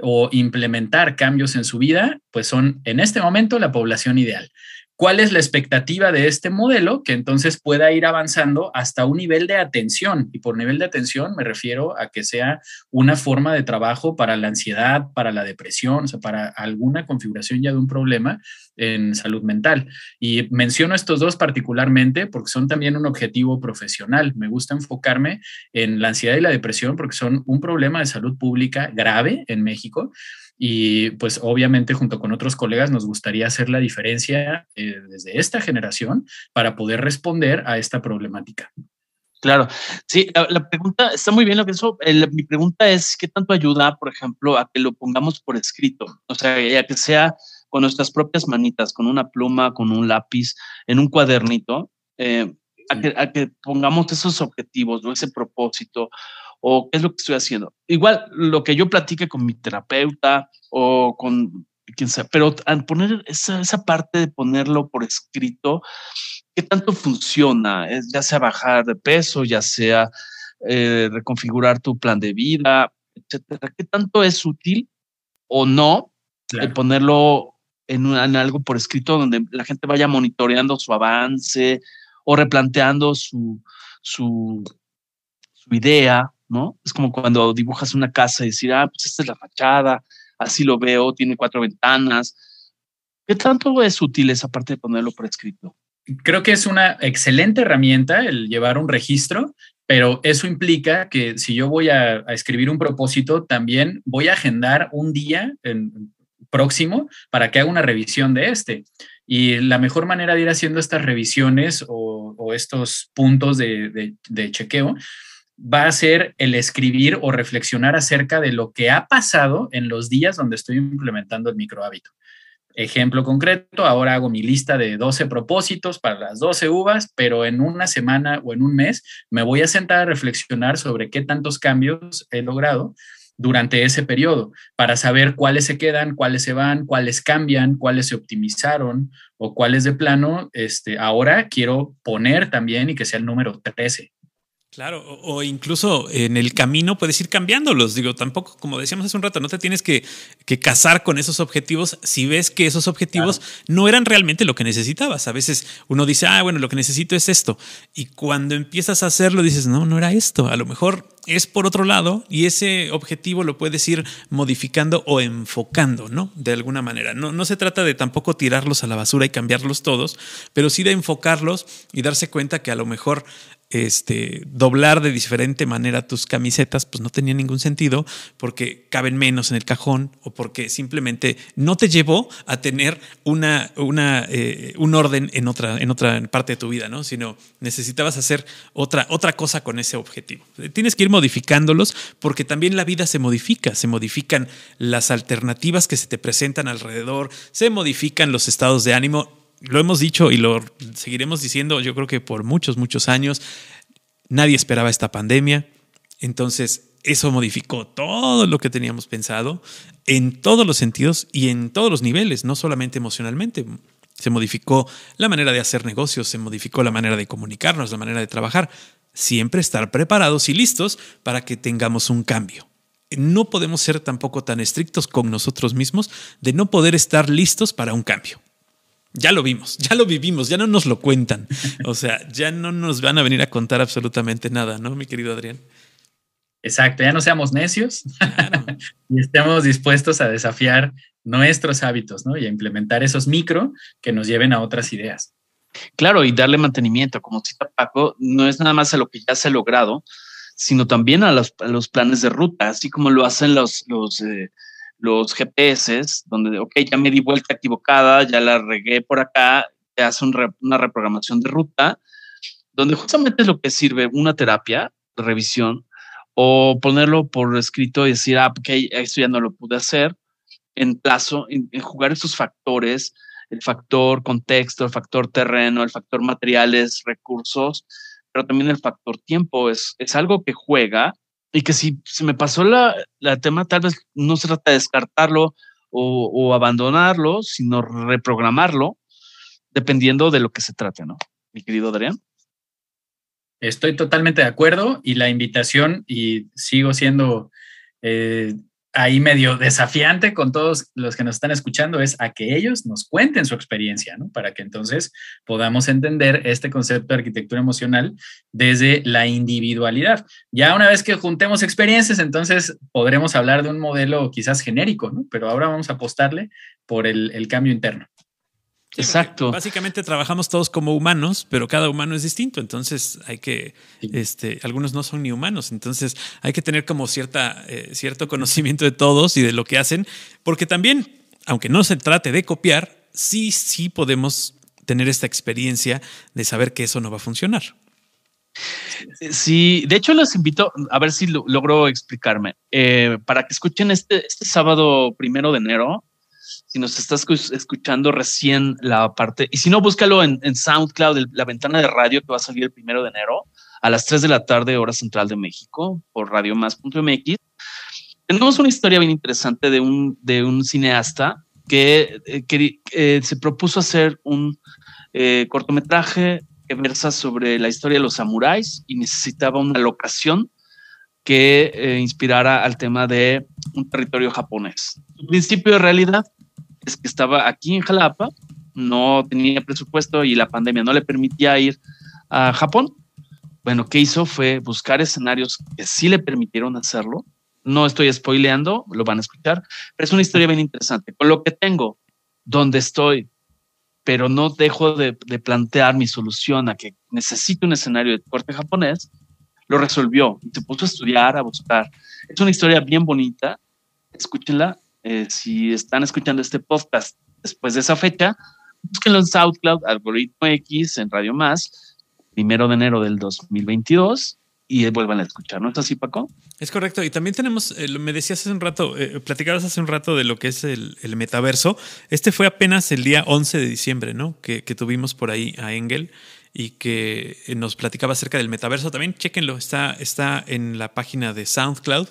o implementar cambios en su vida, pues son en este momento la población ideal cuál es la expectativa de este modelo que entonces pueda ir avanzando hasta un nivel de atención. Y por nivel de atención me refiero a que sea una forma de trabajo para la ansiedad, para la depresión, o sea, para alguna configuración ya de un problema en salud mental. Y menciono estos dos particularmente porque son también un objetivo profesional. Me gusta enfocarme en la ansiedad y la depresión porque son un problema de salud pública grave en México y pues obviamente junto con otros colegas nos gustaría hacer la diferencia eh, desde esta generación para poder responder a esta problemática. Claro, sí, la pregunta está muy bien lo que eso. mi pregunta es qué tanto ayuda, por ejemplo, a que lo pongamos por escrito, o sea, a que sea con nuestras propias manitas, con una pluma, con un lápiz, en un cuadernito, eh, a, que, a, que, pongamos esos objetivos, ¿no? ese propósito, o qué es lo que estoy haciendo. Igual lo que yo platique con mi terapeuta o con quien sea, pero al poner esa, esa parte de ponerlo por escrito, ¿qué tanto funciona? Es, ya sea bajar de peso, ya sea eh, reconfigurar tu plan de vida, etcétera. ¿Qué tanto es útil o no claro. ponerlo en, en, algo por escrito donde la gente vaya monitoreando su avance o replanteando su, su, su idea? Es como cuando dibujas una casa y decir, ah, pues esta es la fachada, así lo veo, tiene cuatro ventanas. ¿Qué tanto es útil esa parte de ponerlo por escrito? Creo que es una excelente herramienta el llevar un registro, pero eso implica que si yo voy a, escribir un propósito, también voy a agendar un día próximo para que haga una revisión de este. Y la mejor manera de ir haciendo estas revisiones o, estos puntos de chequeo va a ser el escribir o reflexionar acerca de lo que ha pasado en los días donde estoy implementando el micro hábito. Ejemplo concreto, ahora hago mi lista de 12 propósitos para las 12 uvas, pero en una semana o en un mes me voy a sentar a reflexionar sobre qué tantos cambios he logrado durante ese periodo para saber cuáles se quedan, cuáles se van, cuáles cambian, cuáles se optimizaron o cuáles de plano, este, ahora quiero poner también y que sea el número 13 Claro, o, incluso en el camino puedes ir cambiándolos. Digo, tampoco, como decíamos hace un rato, no te tienes que, casar con esos objetivos si ves que esos objetivos no eran realmente lo que necesitabas. A veces uno dice, ah, bueno, lo que necesito es esto. Y cuando empiezas a hacerlo, dices, no, no era esto. A lo mejor es por otro lado y ese objetivo lo puedes ir modificando o enfocando, ¿no? De alguna manera. No, no se trata de tampoco tirarlos a la basura y cambiarlos todos, pero sí de enfocarlos y darse cuenta que a lo mejor este, doblar de diferente manera tus camisetas, pues no tenía ningún sentido porque caben menos en el cajón o porque simplemente no te llevó a tener una, una, eh, un orden en otra, en otra parte de tu vida, ¿no? Sino necesitabas hacer otra, otra cosa con ese objetivo. Tienes que ir modificándolos porque también la vida se modifica, se modifican las alternativas que se te presentan alrededor, se modifican los estados de ánimo lo hemos dicho y lo seguiremos diciendo, yo creo que por muchos, muchos años, nadie esperaba esta pandemia. Entonces, eso modificó todo lo que teníamos pensado en todos los sentidos y en todos los niveles, no solamente emocionalmente. Se modificó la manera de hacer negocios, se modificó la manera de comunicarnos, la manera de trabajar. Siempre estar preparados y listos para que tengamos un cambio. No podemos ser tampoco tan estrictos con nosotros mismos de no poder estar listos para un cambio. Ya lo vimos, ya lo vivimos, ya no nos lo cuentan. O sea, ya no nos van a venir a contar absolutamente nada, ¿no, mi querido Adrián? Exacto, ya no seamos necios y estemos dispuestos a desafiar nuestros hábitos, ¿no? Y a implementar esos micro que nos lleven a otras ideas. Claro, y darle mantenimiento, como cita Paco, no es nada más a lo que ya se ha logrado, sino también a los, planes de ruta, así como lo hacen los, los eh, los GPS, donde, ok, ya me di vuelta equivocada, ya la regué por acá, te hace una reprogramación de ruta, donde justamente es lo que sirve una terapia revisión o ponerlo por escrito y decir, ah, ok, esto ya no lo pude hacer, en plazo, en, jugar esos factores, el factor contexto, el factor terreno, el factor materiales, recursos, pero también el factor tiempo es, es algo que juega y que si se me pasó la, tema, tal vez no se trata de descartarlo o, abandonarlo, sino reprogramarlo, dependiendo de lo que se trate, ¿no? Mi querido Adrián. Estoy totalmente de acuerdo y la invitación, y sigo siendo eh, ahí medio desafiante con todos los que nos están escuchando es a que ellos nos cuenten su experiencia, ¿no? Para que entonces podamos entender este concepto de arquitectura emocional desde la individualidad. Ya una vez que juntemos experiencias, entonces podremos hablar de un modelo quizás genérico, ¿no? Pero ahora vamos a apostarle por el, el cambio interno. Exacto. Básicamente trabajamos todos como humanos, pero cada humano es distinto. Entonces hay que, este, algunos no son ni humanos. Entonces hay que tener como cierta, eh, cierto conocimiento de todos y de lo que hacen, porque también, aunque no se trate de copiar, sí, sí podemos tener esta experiencia de saber que eso no va a funcionar. Sí, de hecho los invito a ver si logro explicarme. Eh, para que escuchen este, este sábado primero de enero, si nos estás escuchando recién la parte, y si no, búscalo en, SoundCloud, la ventana de radio que va a salir el primero de enero a las 3 de la tarde, hora central de México, por radiomás.mx. Tenemos una historia bien interesante de un, de un cineasta que, eh, eh, se propuso hacer un eh, cortometraje que versa sobre la historia de los samuráis y necesitaba una locación que inspirara al tema de un territorio japonés. Su principio de realidad que estaba aquí en Jalapa, no tenía presupuesto y la pandemia no le permitía ir a Japón. Bueno, ¿qué hizo? Fue buscar escenarios que sí le permitieron hacerlo. No estoy spoileando, lo van a escuchar, pero es una historia bien interesante. Con lo que tengo, donde estoy, pero no dejo de, plantear mi solución a que necesito un escenario de corte japonés, lo resolvió y se puso a estudiar, a buscar. Es una historia bien bonita, escúchenla, eh, si están escuchando este podcast después de esa fecha, búsquenlo en SoundCloud, Algoritmo X, en Radio Más, primero de enero del 2022 y vuelvan a escuchar, ¿no es así, Paco? Es correcto. Y también tenemos, eh, me decías hace un rato, eh, platicabas hace un rato de lo que es el, metaverso. Este fue apenas el día 11 de diciembre, ¿no? Que, que, tuvimos por ahí a Engel y que nos platicaba acerca del metaverso. También chequenlo, está, está en la página de SoundCloud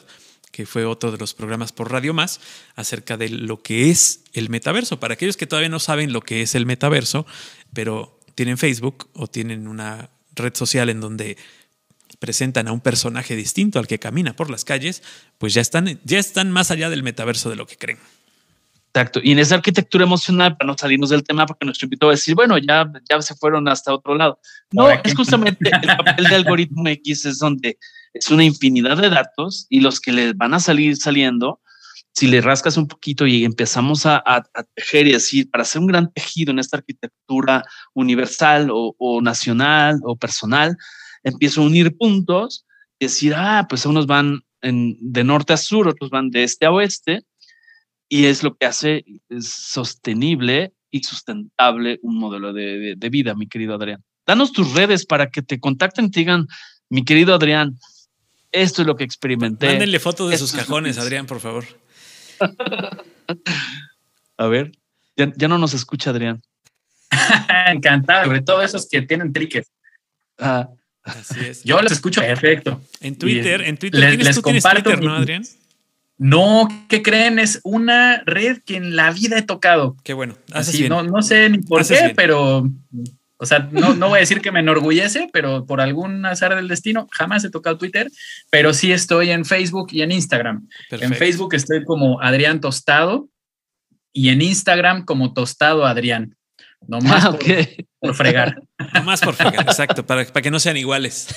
que fue otro de los programas por Radio Más, acerca de lo que es el metaverso. Para aquellos que todavía no saben lo que es el metaverso, pero tienen Facebook o tienen una red social en donde presentan a un personaje distinto al que camina por las calles, pues ya están, ya están más allá del metaverso de lo que creen. Exacto. Y en esa arquitectura emocional, para no salirnos del tema, porque nuestro invitado va a decir, bueno, ya, ya se fueron hasta otro lado. No, es justamente el papel de algoritmo X es donde es una infinidad de datos y los que les van a salir saliendo, si le rascas un poquito y empezamos a, tejer y decir, para hacer un gran tejido en esta arquitectura universal o, nacional o personal, empiezo a unir puntos y decir, ah, pues unos van de norte a sur, otros van de este a oeste y es lo que hace sostenible y sustentable un modelo de, vida, mi querido Adrián. Danos tus redes para que te contacten y te digan, mi querido Adrián, esto es lo que experimenté. Mándenle fotos de sus cajones, Adrián, por favor. A ver, ya, no nos escucha Adrián. Encantado, sobre todo esos que tienen triques. Ah. Así es. Yo los escucho perfecto. En Twitter, en Twitter, les, comparto ¿no, Adrián? No, ¿qué creen? Es una red que en la vida he tocado. Qué bueno. Así, No, no sé ni por qué, pero, o sea, no, no voy a decir que me enorgullece, pero por algún azar del destino, jamás he tocado Twitter, pero sí estoy en Facebook y en Instagram. En Facebook estoy como Adrián Tostado y en Instagram como Tostado Adrián. No más ah, por, fregar. No más por fregar, exacto, para, para que no sean iguales.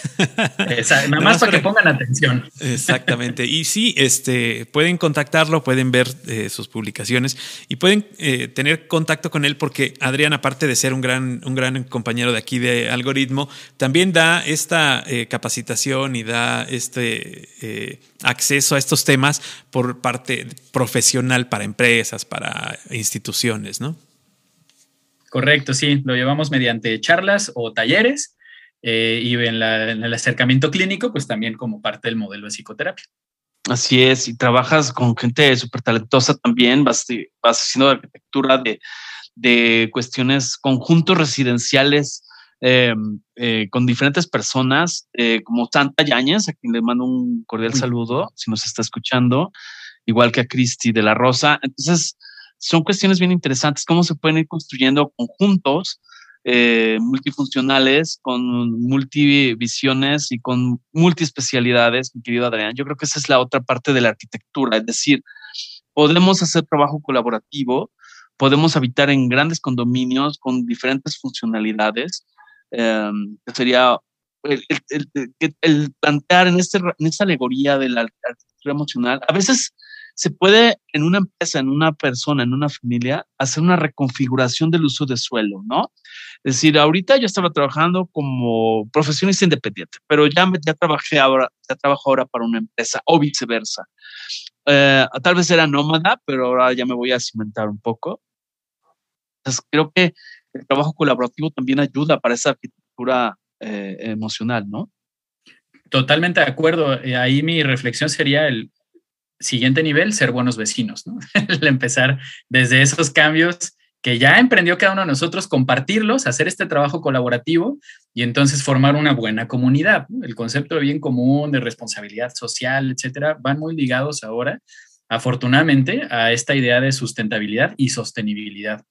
nada más, para que pongan atención. Exactamente. Y sí, este, pueden contactarlo, pueden ver eh, sus publicaciones y pueden eh, tener contacto con él porque Adrián, aparte de ser un gran, un gran compañero de aquí de algoritmo, también da esta eh, capacitación y da este acceso a estos temas por parte profesional para empresas, para instituciones, ¿no? Correcto, sí, lo llevamos mediante charlas o talleres eh, y en, el acercamiento clínico, pues también como parte del modelo de psicoterapia. Así es, y trabajas con gente súper talentosa también, vas, vas haciendo arquitectura de, de cuestiones, conjuntos residenciales eh, eh, con diferentes personas, como Santa Yañez, a quien le mando un cordial saludo, si nos está escuchando, igual que a Cristi de la Rosa. Entonces, son cuestiones bien interesantes, cómo se pueden ir construyendo conjuntos eh, multifuncionales, con multivisiones y con multiespecialidades, mi querido Adrián. Yo creo que esa es la otra parte de la arquitectura, es decir, podemos hacer trabajo colaborativo, podemos habitar en grandes condominios con diferentes funcionalidades, em, que sería el, el, plantear en, este, en esta alegoría de la arquitectura emocional. A veces se puede en una empresa, en una persona, en una familia, hacer una reconfiguración del uso de suelo, ¿no? Es decir, ahorita yo estaba trabajando como profesionista independiente, pero ya, ya trabajé ahora, ya trabajo ahora para una empresa o viceversa. Eh, tal vez era nómada, pero ahora ya me voy a cimentar un poco. Entonces, creo que el trabajo colaborativo también ayuda para esa arquitectura eh, emocional, ¿no? Totalmente de acuerdo. Eh, ahí mi reflexión sería el siguiente nivel, ser buenos vecinos, ¿no? el empezar desde esos cambios que ya emprendió cada uno de nosotros, compartirlos, hacer este trabajo colaborativo y entonces formar una buena comunidad. El concepto de bien común, de responsabilidad social, etcétera, van muy ligados ahora, afortunadamente, a esta idea de sustentabilidad y sostenibilidad.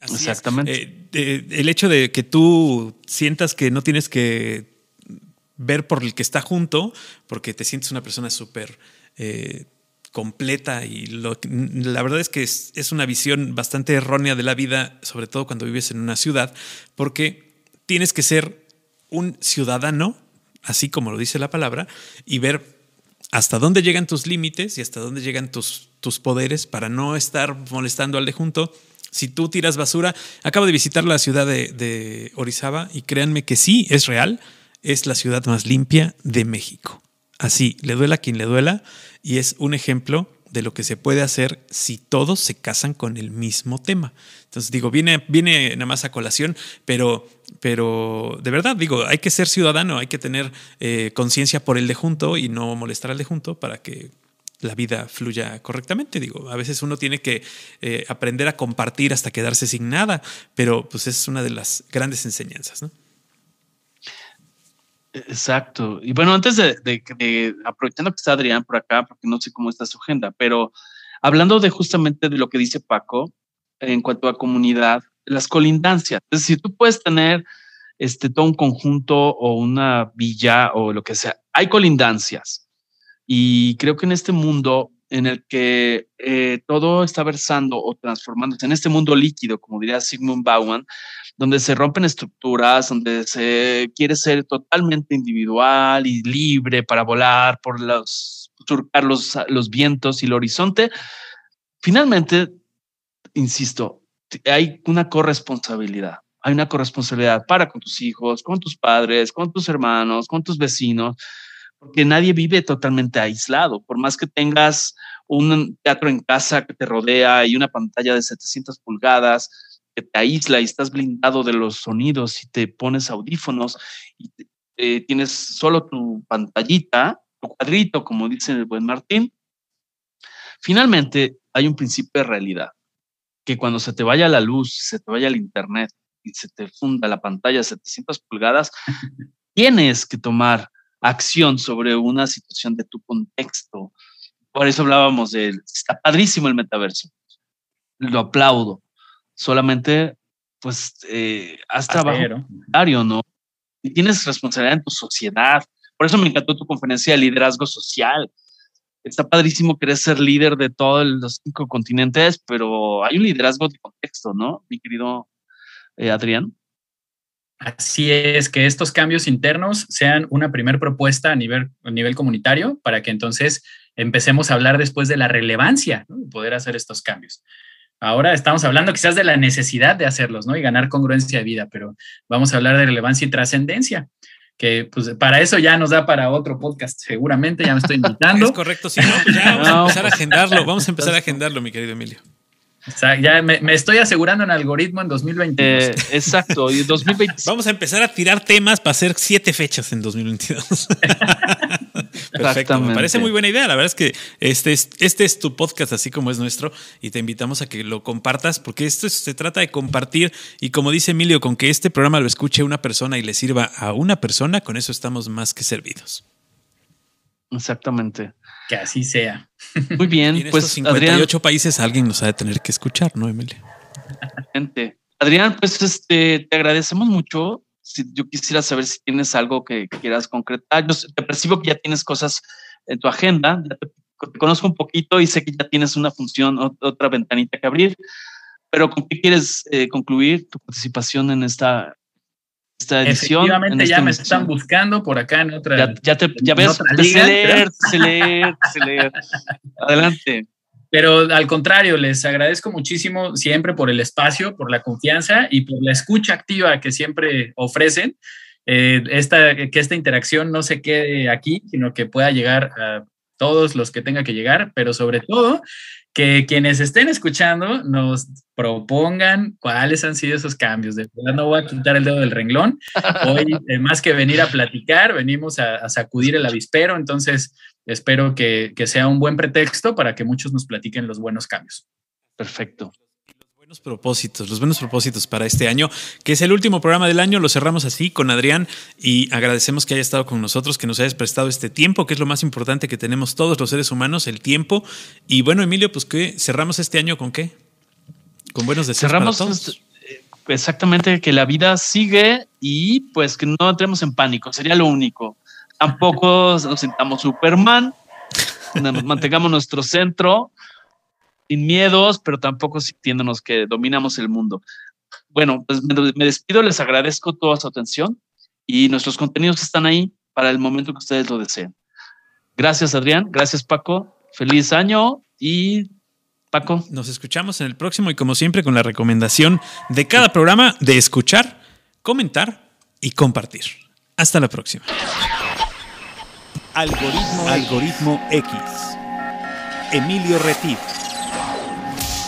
Exactamente. Eh, el hecho de que tú sientas que no tienes que ver por el que está junto, porque te sientes una persona súper eh, completa y la verdad es que es, es, una visión bastante errónea de la vida, sobre todo cuando vives en una ciudad, porque tienes que ser un ciudadano, así como lo dice la palabra, y ver hasta dónde llegan tus límites y hasta dónde llegan tus, tus poderes para no estar molestando al de junto. Si tú tiras basura, acabo de visitar la ciudad de, de Orizaba y créanme que sí, es real, es la ciudad más limpia de México. Así, le duela a quien le duela y es un ejemplo de lo que se puede hacer si todos se casan con el mismo tema. Entonces digo, viene, viene nada más a colación, pero, pero de verdad digo, hay que ser ciudadano, hay que tener eh, conciencia por el de junto y no molestar al de junto para que la vida fluya correctamente. Digo, a veces uno tiene que eh, aprender a compartir hasta quedarse sin nada, pero pues es una de las grandes enseñanzas, ¿no? Exacto. Y bueno, antes de, aprovechando que está Adrián por acá, porque no sé cómo está su agenda, pero hablando de justamente de lo que dice Paco en cuanto a comunidad, las colindancias. Es decir, tú puedes tener este, todo un conjunto o una villa o lo que sea. Hay colindancias. Y creo que en este mundo en el que eh, todo está versando o transformándose, en este mundo líquido, como diría Sigmund Bauman, donde se rompen estructuras, donde se quiere ser totalmente individual y libre para volar por los, surcar los, los vientos y el horizonte, finalmente, insisto, hay una corresponsabilidad. Hay una corresponsabilidad para con tus hijos, con tus padres, con tus hermanos, con tus vecinos, porque nadie vive totalmente aislado. Por más que tengas un teatro en casa que te rodea y una pantalla de 700 pulgadas que te aísla y estás blindado de los sonidos y te pones audífonos y eh, tienes solo tu pantallita, tu cuadrito, como dice el buen Martín, finalmente hay un principio de realidad, que cuando se te vaya la luz, se te vaya el internet y se te funda la pantalla de 700 pulgadas, tienes que tomar acción sobre una situación de tu contexto. Por eso hablábamos de, está padrísimo el metaverso. Lo aplaudo. Solamente, pues, eh, haz trabajo ¿no? Y tienes responsabilidad en tu sociedad. Por eso me encantó tu conferencia de liderazgo social. Está padrísimo querer ser líder de todos los cinco continentes, pero hay un liderazgo de contexto, ¿no, mi querido eh, Adrián? Así es, que estos cambios internos sean una primera propuesta a nivel, a nivel comunitario para que entonces empecemos a hablar después de la relevancia de poder hacer estos cambios. Ahora estamos hablando quizás de la necesidad de hacerlos, ¿no? Y ganar congruencia de vida, pero vamos a hablar de relevancia y trascendencia, que pues para eso ya nos da para otro podcast, seguramente, ya me estoy invitando. es correcto, sí, no, pues ya vamos a empezar a agendarlo, vamos a empezar a agendarlo, mi querido Emilio. O sea, ya me, estoy asegurando en algoritmo en 2022. Eh, exacto, y 2020. Vamos a empezar a tirar temas para hacer siete fechas en 2022. Perfecto, me parece muy buena idea. La verdad es que este es, este es tu podcast, así como es nuestro, y te invitamos a que lo compartas, porque esto se trata de compartir. Y como dice Emilio, con que este programa lo escuche una persona y le sirva a una persona, con eso estamos más que servidos. Exactamente. Que así sea. Muy bien, en pues 58 países alguien nos ha de tener que escuchar, ¿no, Emilia? Adrián, pues este, te agradecemos mucho. Si yo quisiera saber si tienes algo que, quieras concretar. Yo te percibo que ya tienes cosas en tu agenda, ya te, conozco un poquito y sé que ya tienes una función, otra ventanita que abrir. Pero ¿con qué quieres eh, concluir tu participación en esta esta edición. Efectivamente, ya me están buscando por acá en otra. Ya, ya, te, ya ves, te leer, te leer, te leer. Adelante. Pero al contrario, les agradezco muchísimo siempre por el espacio, por la confianza y por la escucha activa que siempre ofrecen. Eh, esta, que esta interacción no se quede aquí, sino que pueda llegar a todos los que tenga que llegar, pero sobre todo que quienes estén escuchando nos propongan cuáles han sido esos cambios. De verdad, no voy a quitar el dedo del renglón. Hoy, eh, más que venir a platicar, venimos a, sacudir el avispero. Entonces, espero que, que sea un buen pretexto para que muchos nos platiquen los buenos cambios. Perfecto buenos propósitos, los buenos propósitos para este año, que es el último programa del año. Lo cerramos así con Adrián y agradecemos que haya estado con nosotros, que nos hayas prestado este tiempo, que es lo más importante que tenemos todos los seres humanos, el tiempo. Y bueno, Emilio, pues que cerramos este año con qué? Con buenos deseos. Cerramos para todos? Este, exactamente que la vida sigue y pues que no entremos en pánico, sería lo único. Tampoco nos sentamos Superman, mantengamos nuestro centro sin miedos, pero tampoco sintiéndonos que dominamos el mundo. Bueno, pues me, despido, les agradezco toda su atención y nuestros contenidos están ahí para el momento que ustedes lo deseen. Gracias, Adrián. Gracias, Paco. Feliz año y Paco. Nos escuchamos en el próximo y como siempre con la recomendación de cada programa de escuchar, comentar y compartir. Hasta la próxima. Algoritmo, Algoritmo X. Emilio Retif.